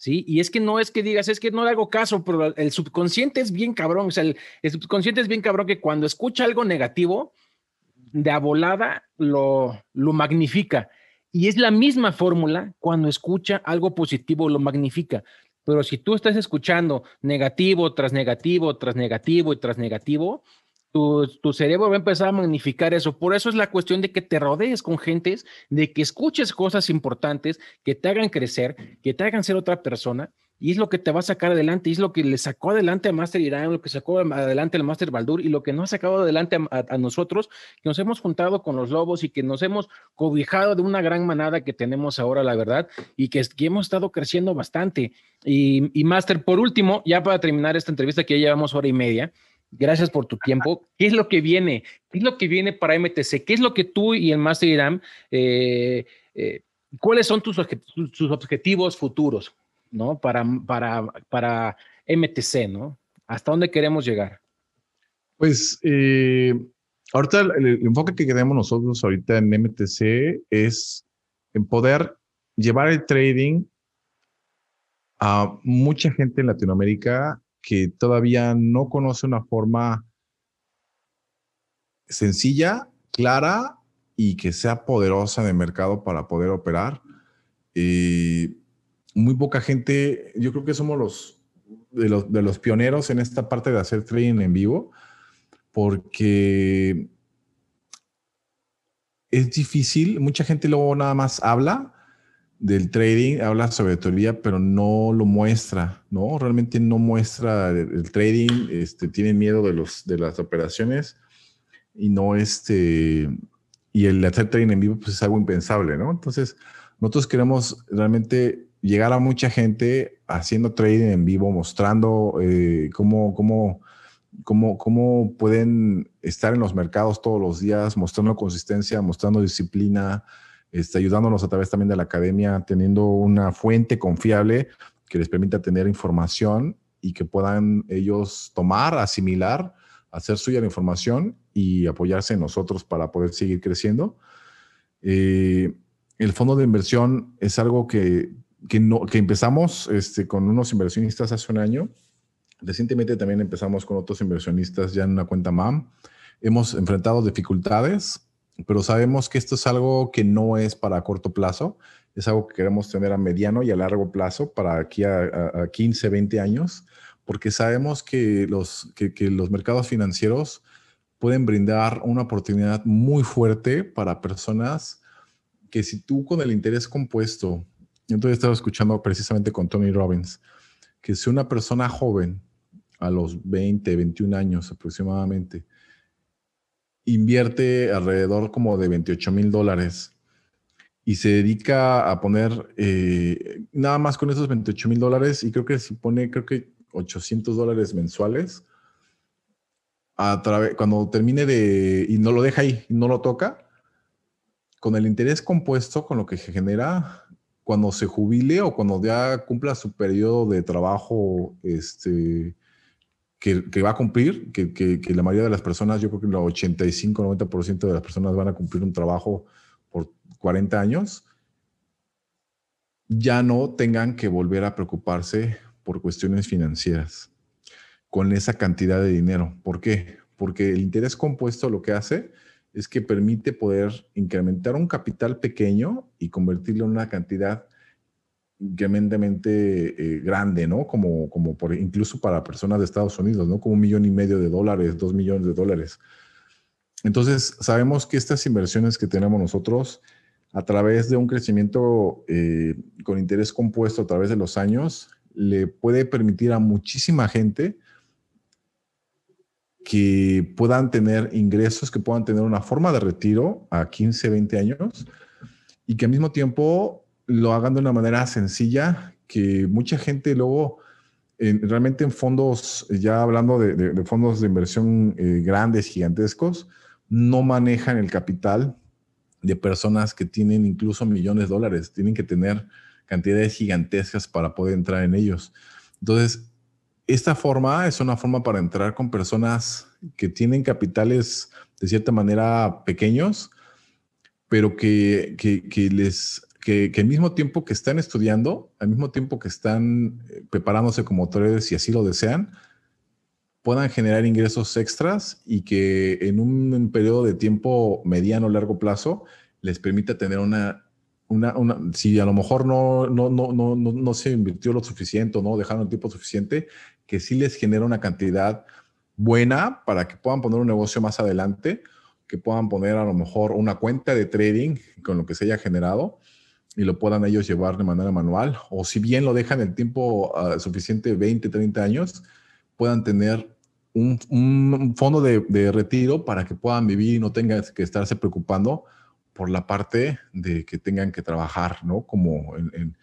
¿Sí? Y es que no es que digas, es que no le hago caso, pero el subconsciente es bien cabrón, o sea, el, subconsciente es bien cabrón que cuando escucha algo negativo, de abolada lo, lo magnifica. Y es la misma fórmula cuando escucha algo positivo, lo magnifica. Pero si tú estás escuchando negativo tras negativo, tras negativo y tras negativo, tu, cerebro va a empezar a magnificar eso. Por eso es la cuestión de que te rodees con gentes, de que escuches cosas importantes, que te hagan crecer, que te hagan ser otra persona. Y es lo que te va a sacar adelante, y es lo que le sacó adelante a Master Irán, lo que sacó adelante al Master Baldur, y lo que no ha sacado adelante a, nosotros, que nos hemos juntado con los lobos y que nos hemos cobijado de una gran manada que tenemos ahora, la verdad, y que, que hemos estado creciendo bastante. Y, y Master, por último, ya para terminar esta entrevista que ya llevamos hora y media, Gracias por tu tiempo. ¿Qué es lo que viene? ¿Qué es lo que viene para MTC? ¿Qué es lo que tú y el Master Iram, eh, eh, cuáles son tus, objetivos futuros, ¿no? Para, para, para MTC, ¿no? ¿Hasta dónde queremos llegar? Pues eh, ahorita el, el, enfoque que queremos nosotros ahorita en MTC es en poder llevar el trading a mucha gente en Latinoamérica que todavía no conoce una forma sencilla, clara y que sea poderosa de mercado para poder operar. Eh, muy poca gente, yo creo que somos los de, los de los pioneros en esta parte de hacer trading en vivo, porque es difícil, mucha gente luego nada más habla, del trading, habla sobre teoría, pero no lo muestra, ¿no? Realmente no muestra el, trading, este, tienen miedo de, los, de las operaciones y no este, y el hacer trading en vivo pues es algo impensable, ¿no? Entonces, nosotros queremos realmente llegar a mucha gente haciendo trading en vivo, mostrando eh, cómo, cómo, cómo, cómo pueden estar en los mercados todos los días, mostrando consistencia, mostrando disciplina, este, ayudándonos a través también de la academia, teniendo una fuente confiable que les permita tener información y que puedan ellos tomar, asimilar, hacer suya la información y apoyarse en nosotros para poder seguir creciendo. Eh, el fondo de inversión es algo que, que, no, que empezamos este, con unos inversionistas hace un año. Recientemente también empezamos con otros inversionistas ya en una cuenta MAM. Hemos enfrentado dificultades, pero sabemos que esto es algo que no es para corto plazo, es algo que queremos tener a mediano y a largo plazo para aquí a, 15, 20 años, porque sabemos que los, que, los mercados financieros pueden brindar una oportunidad muy fuerte para personas que si tú con el interés compuesto, yo he estado escuchando precisamente con Tony Robbins, que si una persona joven a los 20, 21 años aproximadamente, invierte alrededor como de 28 mil dólares y se dedica a poner eh, nada más con esos 28 mil dólares y creo que si pone, creo que 800 dólares mensuales, a través, cuando termine de, y no lo deja ahí, no lo toca, con el interés compuesto, con lo que genera, cuando se jubile o cuando ya cumpla su periodo de trabajo este, que, va a cumplir, que, que, la mayoría de las personas, yo creo que el 85-90% de las personas van a cumplir un trabajo por 40 años, ya no tengan que volver a preocuparse por cuestiones financieras con esa cantidad de dinero. ¿Por qué? Porque el interés compuesto lo que hace es que permite poder incrementar un capital pequeño y convertirlo en una cantidad tremendamente eh, grande, ¿no? Como, como por, incluso para personas de Estados Unidos, ¿no? Como un millón y medio de dólares, dos millones de dólares. Entonces, sabemos que estas inversiones que tenemos nosotros, a través de un crecimiento eh, con interés compuesto a través de los años, le puede permitir a muchísima gente que puedan tener ingresos, que puedan tener una forma de retiro a 15, 20 años y que al mismo tiempo lo hagan de una manera sencilla, que mucha gente luego, realmente en fondos, ya hablando de, fondos de inversión eh, grandes, gigantescos, no manejan el capital de personas que tienen incluso millones de dólares, tienen que tener cantidades gigantescas para poder entrar en ellos. Entonces, esta forma es una forma para entrar con personas que tienen capitales de cierta manera pequeños, pero que, que, que les que, al mismo tiempo que están estudiando, al mismo tiempo que están eh, preparándose como traders y así lo desean, puedan generar ingresos extras y que en un, periodo de tiempo mediano o largo plazo les permita tener una, una, una, si a lo mejor no, no, no, no, no se invirtió lo suficiente o no dejaron el tiempo suficiente, que sí les genera una cantidad buena para que puedan poner un negocio más adelante, que puedan poner a lo mejor una cuenta de trading con lo que se haya generado y lo puedan ellos llevar de manera manual, o si bien lo dejan el tiempo ah, suficiente, 20, 30 años, puedan tener un, fondo de, retiro para que puedan vivir y no tengan que estarse preocupando por la parte de que tengan que trabajar, ¿no? Como, en,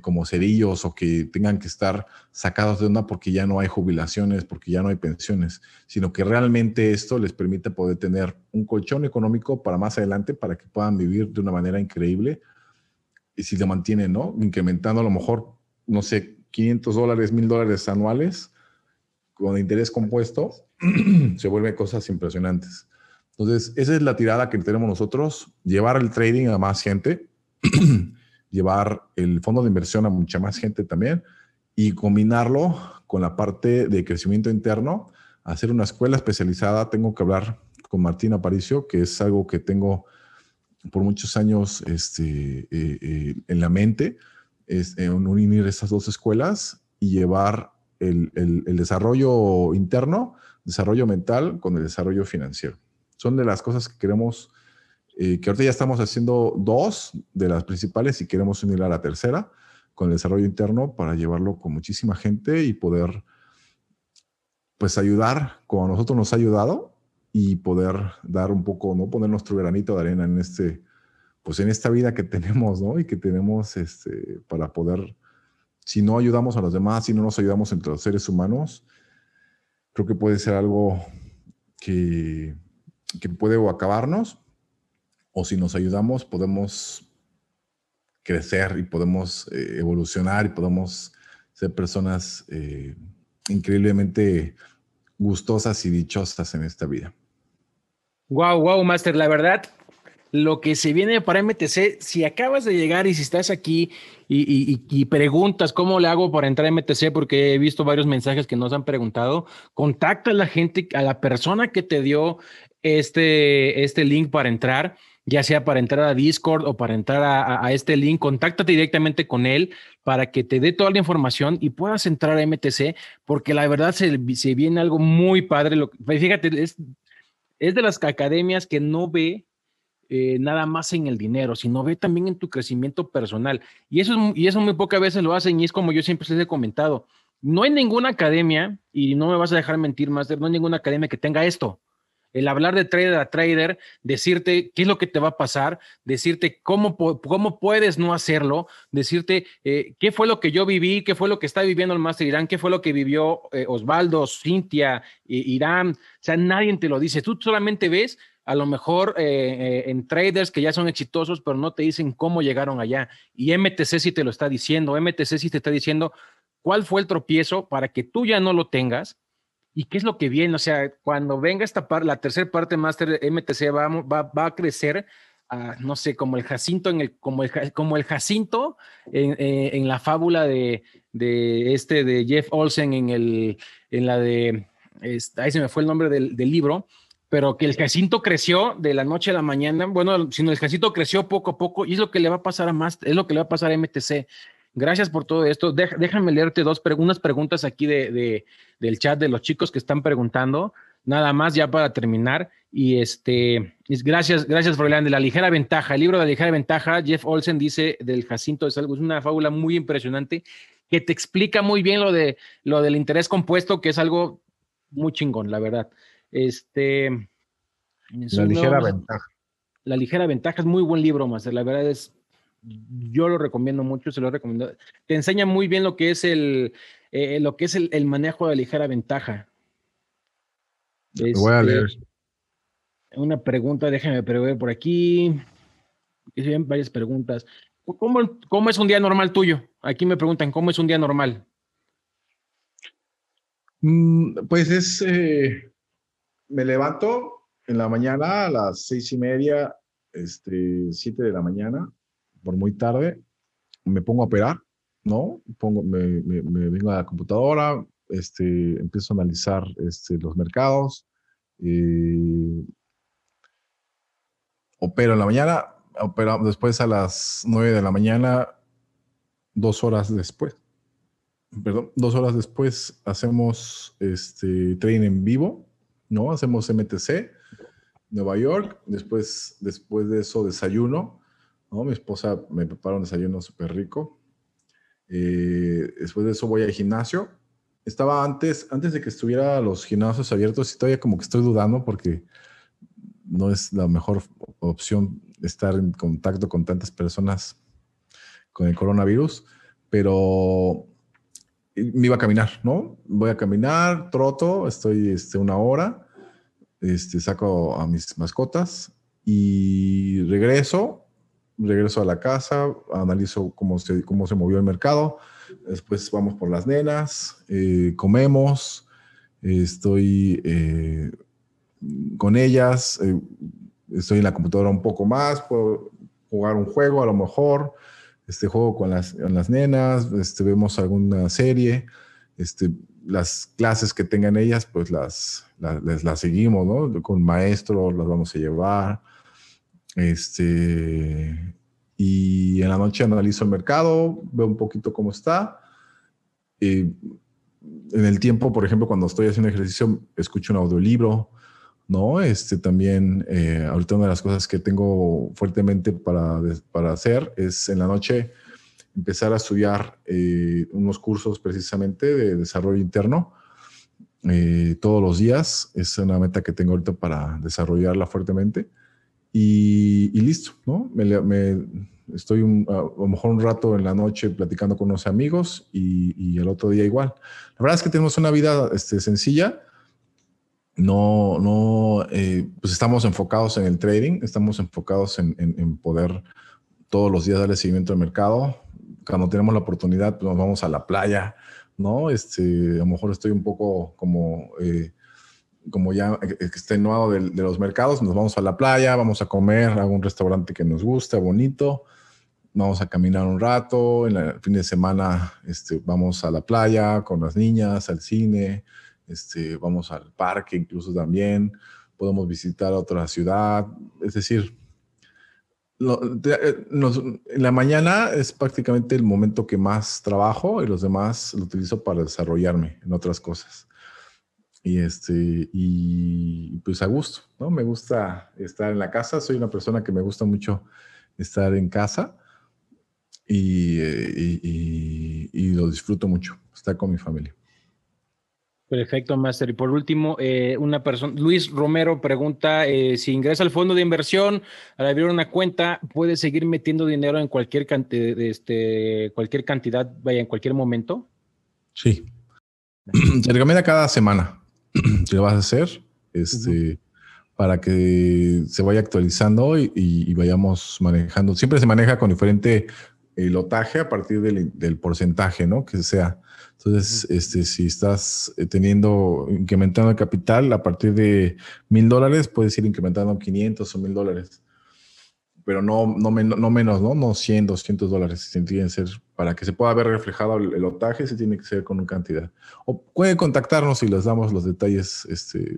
como cerillos o que tengan que estar sacados de onda porque ya no hay jubilaciones, porque ya no hay pensiones, sino que realmente esto les permite poder tener un colchón económico para más adelante, para que puedan vivir de una manera increíble y si lo mantienen, ¿no? Incrementando a lo mejor, no sé, 500 dólares, 1000 dólares anuales con interés compuesto, <clears throat> se vuelven cosas impresionantes. Entonces, esa es la tirada que tenemos nosotros, llevar el trading a más gente, <clears throat> llevar el fondo de inversión a mucha más gente también y combinarlo con la parte de crecimiento interno, hacer una escuela especializada. Tengo que hablar con Martín Aparicio, que es algo que tengo por muchos años este, eh, eh, en la mente, es eh, unir esas dos escuelas y llevar el, el, desarrollo interno, desarrollo mental con el desarrollo financiero. Son de las cosas que queremos, que ahorita ya estamos haciendo dos de las principales y queremos unir a la tercera con el desarrollo interno para llevarlo con muchísima gente y poder pues ayudar como a nosotros nos ha ayudado y poder dar un poco, ¿no? Poner nuestro granito de arena en este, pues en esta vida que <laughs> tenemos, ¿no? Y que tenemos este, para poder, si no ayudamos a los demás, si no nos ayudamos entre los seres humanos, creo que puede ser algo que, que puede o acabarnos, o si nos ayudamos, podemos crecer y podemos eh, evolucionar y podemos ser personas eh, increíblemente gustosas y dichosas en esta vida. Wow, wow, Master, la verdad, lo que se viene para MTC, si acabas de llegar y si estás aquí y, preguntas cómo le hago para entrar a MTC, porque he visto varios mensajes que nos han preguntado, contacta a la gente, a la persona que te dio este, este link para entrar, ya sea para entrar a Discord o para entrar a, este link, contáctate directamente con él para que te dé toda la información y puedas entrar a MTC, porque la verdad se, se viene algo muy padre. Lo, fíjate, es es de las academias que no ve eh, nada más en el dinero, sino ve también en tu crecimiento personal. Y eso, es, y eso muy pocas veces lo hacen y es como yo siempre les he comentado. No hay ninguna academia, y no me vas a dejar mentir, más, no hay ninguna academia que tenga esto el hablar de trader a trader, decirte qué es lo que te va a pasar, decirte cómo, cómo puedes no hacerlo, decirte eh, qué fue lo que yo viví, qué fue lo que está viviendo el Master Irán, qué fue lo que vivió eh, Osvaldo, Cintia, Irán. O sea, nadie te lo dice. Tú solamente ves a lo mejor eh, en traders que ya son exitosos, pero no te dicen cómo llegaron allá. Y MTC sí te lo está diciendo, MTC sí te está diciendo cuál fue el tropiezo para que tú ya no lo tengas ¿Y qué es lo que viene? O sea, cuando venga esta parte, la tercera parte Master MTC va, va, va, a crecer, no sé, como el Jacinto, en el, como, el, como el Jacinto en, eh, en la fábula de, de, este, de Jeff Olsen, en, el, en la de, ahí se me fue el nombre del, del, libro, pero que el Jacinto creció de la noche a la mañana, bueno, sino el Jacinto creció poco a poco y es lo que le va a pasar a Master, es lo que le va a pasar a MTC. Gracias por todo esto. déjame leerte dos unas preguntas aquí de, del chat de los chicos que están preguntando. Nada más ya para terminar. Y este, gracias, gracias, Froilán. De la ligera ventaja, el libro de la ligera ventaja, Jeff Olsen dice del Jacinto es algo, es una fábula muy impresionante que te explica muy bien lo de lo del interés compuesto, que es algo muy chingón, la verdad. Este, la ligera ventaja. La ligera ventaja es muy buen libro, Master. La verdad es yo lo recomiendo mucho, se lo recomiendo. Te enseña muy bien lo que es el, eh, lo que es el, manejo de ligera ventaja. voy a este, leer. Una pregunta, déjame prever por aquí. Hay varias preguntas. ¿Cómo, ¿Cómo, es un día normal tuyo? Aquí me preguntan, ¿cómo es un día normal? Mm, pues es, eh, me levanto en la mañana a las seis y media, este, siete de la mañana, por muy tarde, me pongo a operar, ¿no? Pongo, me, vengo a la computadora, este, empiezo a analizar este, los mercados, opero en la mañana, opero después a las 9 de la mañana, dos horas después. Perdón, dos horas después hacemos este trading en vivo, ¿no? Hacemos MTC, Nueva York, después, después de eso desayuno, mi esposa me prepara un desayuno súper rico. Eh, después de eso voy al gimnasio. Estaba antes, antes de que estuviera los gimnasios abiertos, y todavía como que estoy dudando porque no es la mejor opción estar en contacto con tantas personas con el coronavirus, pero me iba a caminar, ¿no? Voy a caminar, troto, estoy este, una hora, este, saco a mis mascotas y regreso regreso a la casa, analizo cómo se, cómo se movió el mercado, después vamos por las nenas, eh, comemos, estoy eh, con ellas, eh, estoy en la computadora un poco más, puedo jugar un juego a lo mejor, este juego con las, con las nenas, este, vemos alguna serie, este, las clases que tengan ellas, pues las, las, seguimos, ¿no? Con maestro las vamos a llevar. Este, y en la noche analizo el mercado, veo un poquito cómo está. Y en el tiempo, por ejemplo, cuando estoy haciendo ejercicio, escucho un audiolibro, ¿no? Este también, eh, ahorita una de las cosas que tengo fuertemente para, para hacer es en la noche empezar a estudiar eh, unos cursos precisamente de desarrollo interno. Eh, todos los días es una meta que tengo ahorita para desarrollarla fuertemente y, listo, ¿no? Me, estoy a, lo mejor un rato en la noche platicando con unos amigos y, el otro día igual. La verdad es que tenemos una vida este, sencilla. No, no, eh, pues estamos enfocados en el trading, estamos enfocados en, en, poder todos los días darle seguimiento al mercado. Cuando tenemos la oportunidad, pues nos vamos a la playa, ¿no? Este, a lo mejor estoy un poco como eh, como ya extenuado de, de los mercados, nos vamos a la playa, vamos a comer a un restaurante que nos guste, bonito, vamos a caminar un rato, en el fin de semana este, vamos a la playa con las niñas, al cine, este, vamos al parque incluso también, podemos visitar otra ciudad, es decir, eh, en la mañana es prácticamente el momento que más trabajo y los demás lo utilizo para desarrollarme en otras cosas. Y este, y pues a gusto, ¿no? Me gusta estar en la casa, soy una persona que me gusta mucho estar en casa y, y, y lo disfruto mucho, estar con mi familia. Perfecto, Master. Y por último, eh, una persona, Luis Romero pregunta eh, si ingresa al fondo de inversión al abrir una cuenta, puede seguir metiendo dinero en cualquier cantidad, este, cualquier cantidad, vaya, en cualquier momento. Sí. <clears throat> Se recomienda cada semana <clears throat> que vas a hacer, este, para que se vaya actualizando y, vayamos manejando. Siempre se maneja con diferente eh, lotaje a partir del, del porcentaje, ¿no? Que sea. Entonces, este, si estás eh, teniendo, incrementando el capital a partir de mil dólares, puedes ir incrementando 500 o mil dólares. Pero no, no, no, menos, ¿no? No 100, 200 dólares. Tienen que ser, para que se pueda ver reflejado el, lotaje, se tiene que ser con una cantidad. O pueden contactarnos y les damos los detalles. Este,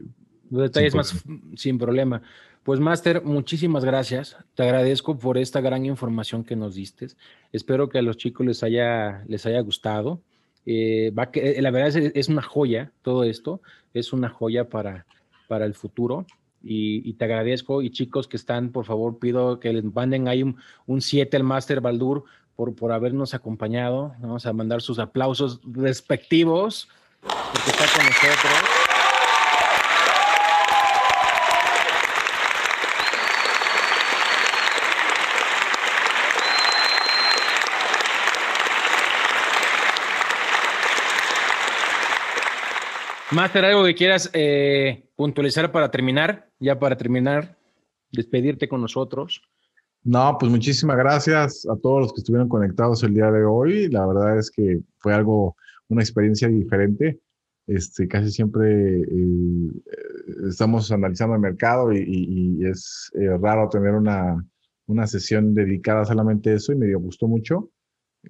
los detalles más sin problema. Pues, Master, muchísimas gracias. Te agradezco por esta gran información que nos diste. Espero que a los chicos les haya, les haya gustado. Eh, va que, eh, la verdad es, una joya todo esto, es una joya para, para el futuro. Y, te agradezco. Y chicos que están, por favor, pido que les manden ahí un 7 al Master Baldur por, por habernos acompañado. Vamos a mandar sus aplausos respectivos porque está con nosotros. Master, algo que quieras eh, puntualizar para terminar, ya para terminar, despedirte con nosotros. No, pues muchísimas gracias a todos los que estuvieron conectados el día de hoy. La verdad es que fue algo, una experiencia diferente. Este, casi siempre eh, estamos analizando el mercado y, es eh, raro tener una, una sesión dedicada solamente a eso y me gustó mucho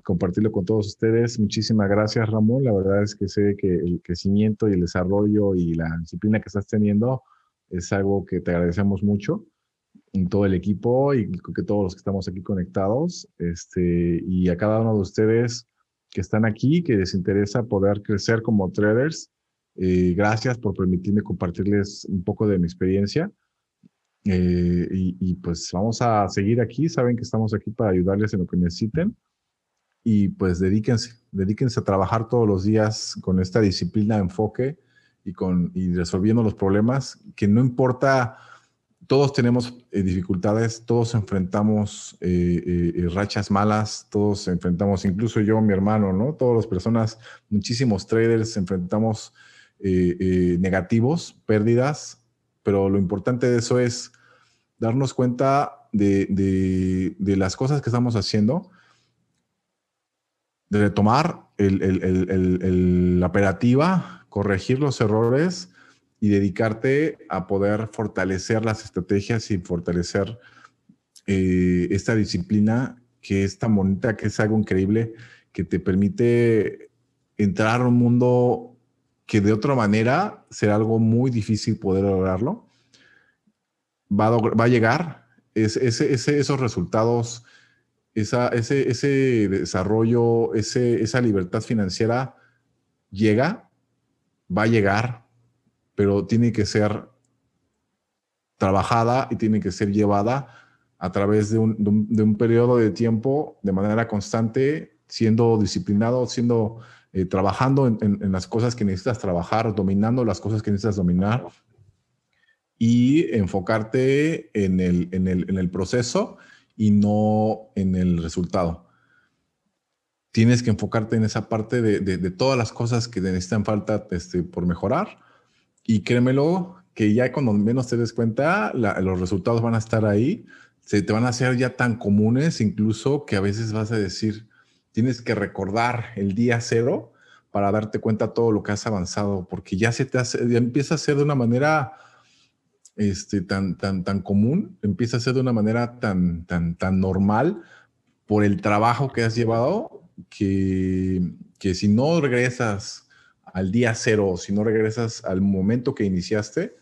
compartirlo con todos ustedes. Muchísimas gracias, Ramón. La verdad es que sé que el crecimiento y el desarrollo y la disciplina que estás teniendo es algo que te agradecemos mucho en todo el equipo y que todos los que estamos aquí conectados. Este, y a cada uno de ustedes que están aquí, que les interesa poder crecer como traders. Eh, gracias por permitirme compartirles un poco de mi experiencia. Eh, y, y pues vamos a seguir aquí. Saben que estamos aquí para ayudarles en lo que necesiten y pues dedíquense, dedíquense a trabajar todos los días con esta disciplina, enfoque y, con, y resolviendo los problemas, que no importa, todos tenemos eh, dificultades, todos enfrentamos eh, eh, rachas malas, todos enfrentamos, incluso yo, mi hermano, ¿no? Todas las personas, muchísimos traders enfrentamos negativos, pérdidas, pero lo importante de eso es darnos cuenta de, de, de las cosas que estamos haciendo de retomar la operativa, corregir los errores y dedicarte a poder fortalecer las estrategias y fortalecer eh, esta disciplina que es tan bonita, que es algo increíble, que te permite entrar a un mundo que de otra manera será algo muy difícil poder lograrlo. Va a, va llegar, es, esos resultados ese, ese desarrollo, esa libertad financiera llega, va a llegar, pero tiene que ser trabajada y tiene que ser llevada a través de un, de un, periodo de tiempo de manera constante, siendo disciplinado, siendo, eh, trabajando en, las cosas que necesitas trabajar, dominando las cosas que necesitas dominar y enfocarte en el, en el, en el proceso y no en el resultado. Tienes que enfocarte en esa parte de, de, todas las cosas que necesitan falta este, por mejorar. Y créemelo que ya cuando menos te des cuenta, los resultados van a estar ahí, se te van a hacer ya tan comunes incluso que a veces vas a decir, tienes que recordar el día cero para darte cuenta todo lo que has avanzado, porque ya se te hace, ya empieza a ser de una manera este, tan, tan, tan común, empieza a ser de una manera tan, tan, tan normal por el trabajo que has llevado, que, que si no regresas al día cero, si no regresas al momento que iniciaste,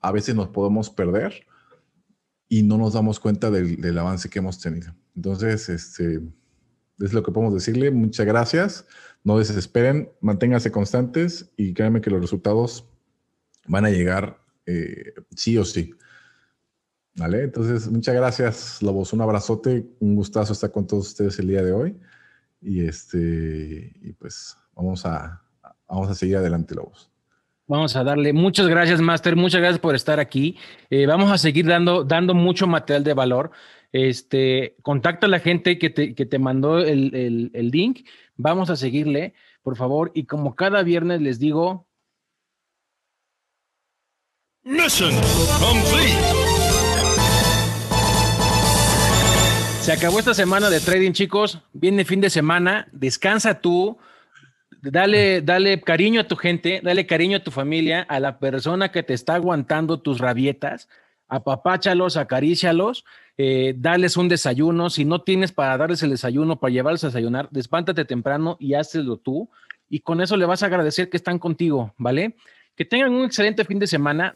a veces nos podemos perder y no nos damos cuenta del, del avance que hemos tenido. Entonces, este, es lo que podemos decirle. Muchas gracias. No desesperen, manténganse constantes y créanme que los resultados van a llegar eh, sí o sí. ¿Vale? Entonces, muchas gracias, Lobos. Un abrazote, un gustazo estar con todos ustedes el día de hoy. Y este, y pues vamos a, vamos a seguir adelante, Lobos. Vamos a darle muchas gracias, Master. Muchas gracias por estar aquí. Eh, vamos a seguir dando, dando mucho material de valor. Este, contacta a la gente que te, que te mandó el, el, el link. Vamos a seguirle, por favor. Y como cada viernes les digo. Mission complete. Se acabó esta semana de trading, chicos. Viene fin de semana. Descansa tú. Dale, dale cariño a tu gente, dale cariño a tu familia, a la persona que te está aguantando tus rabietas. Apapáchalos, acarícialos, eh, dales un desayuno. Si no tienes para darles el desayuno, para llevarlos a desayunar, despántate temprano y hazlo tú. Y con eso le vas a agradecer que están contigo, ¿vale? Que tengan un excelente fin de semana.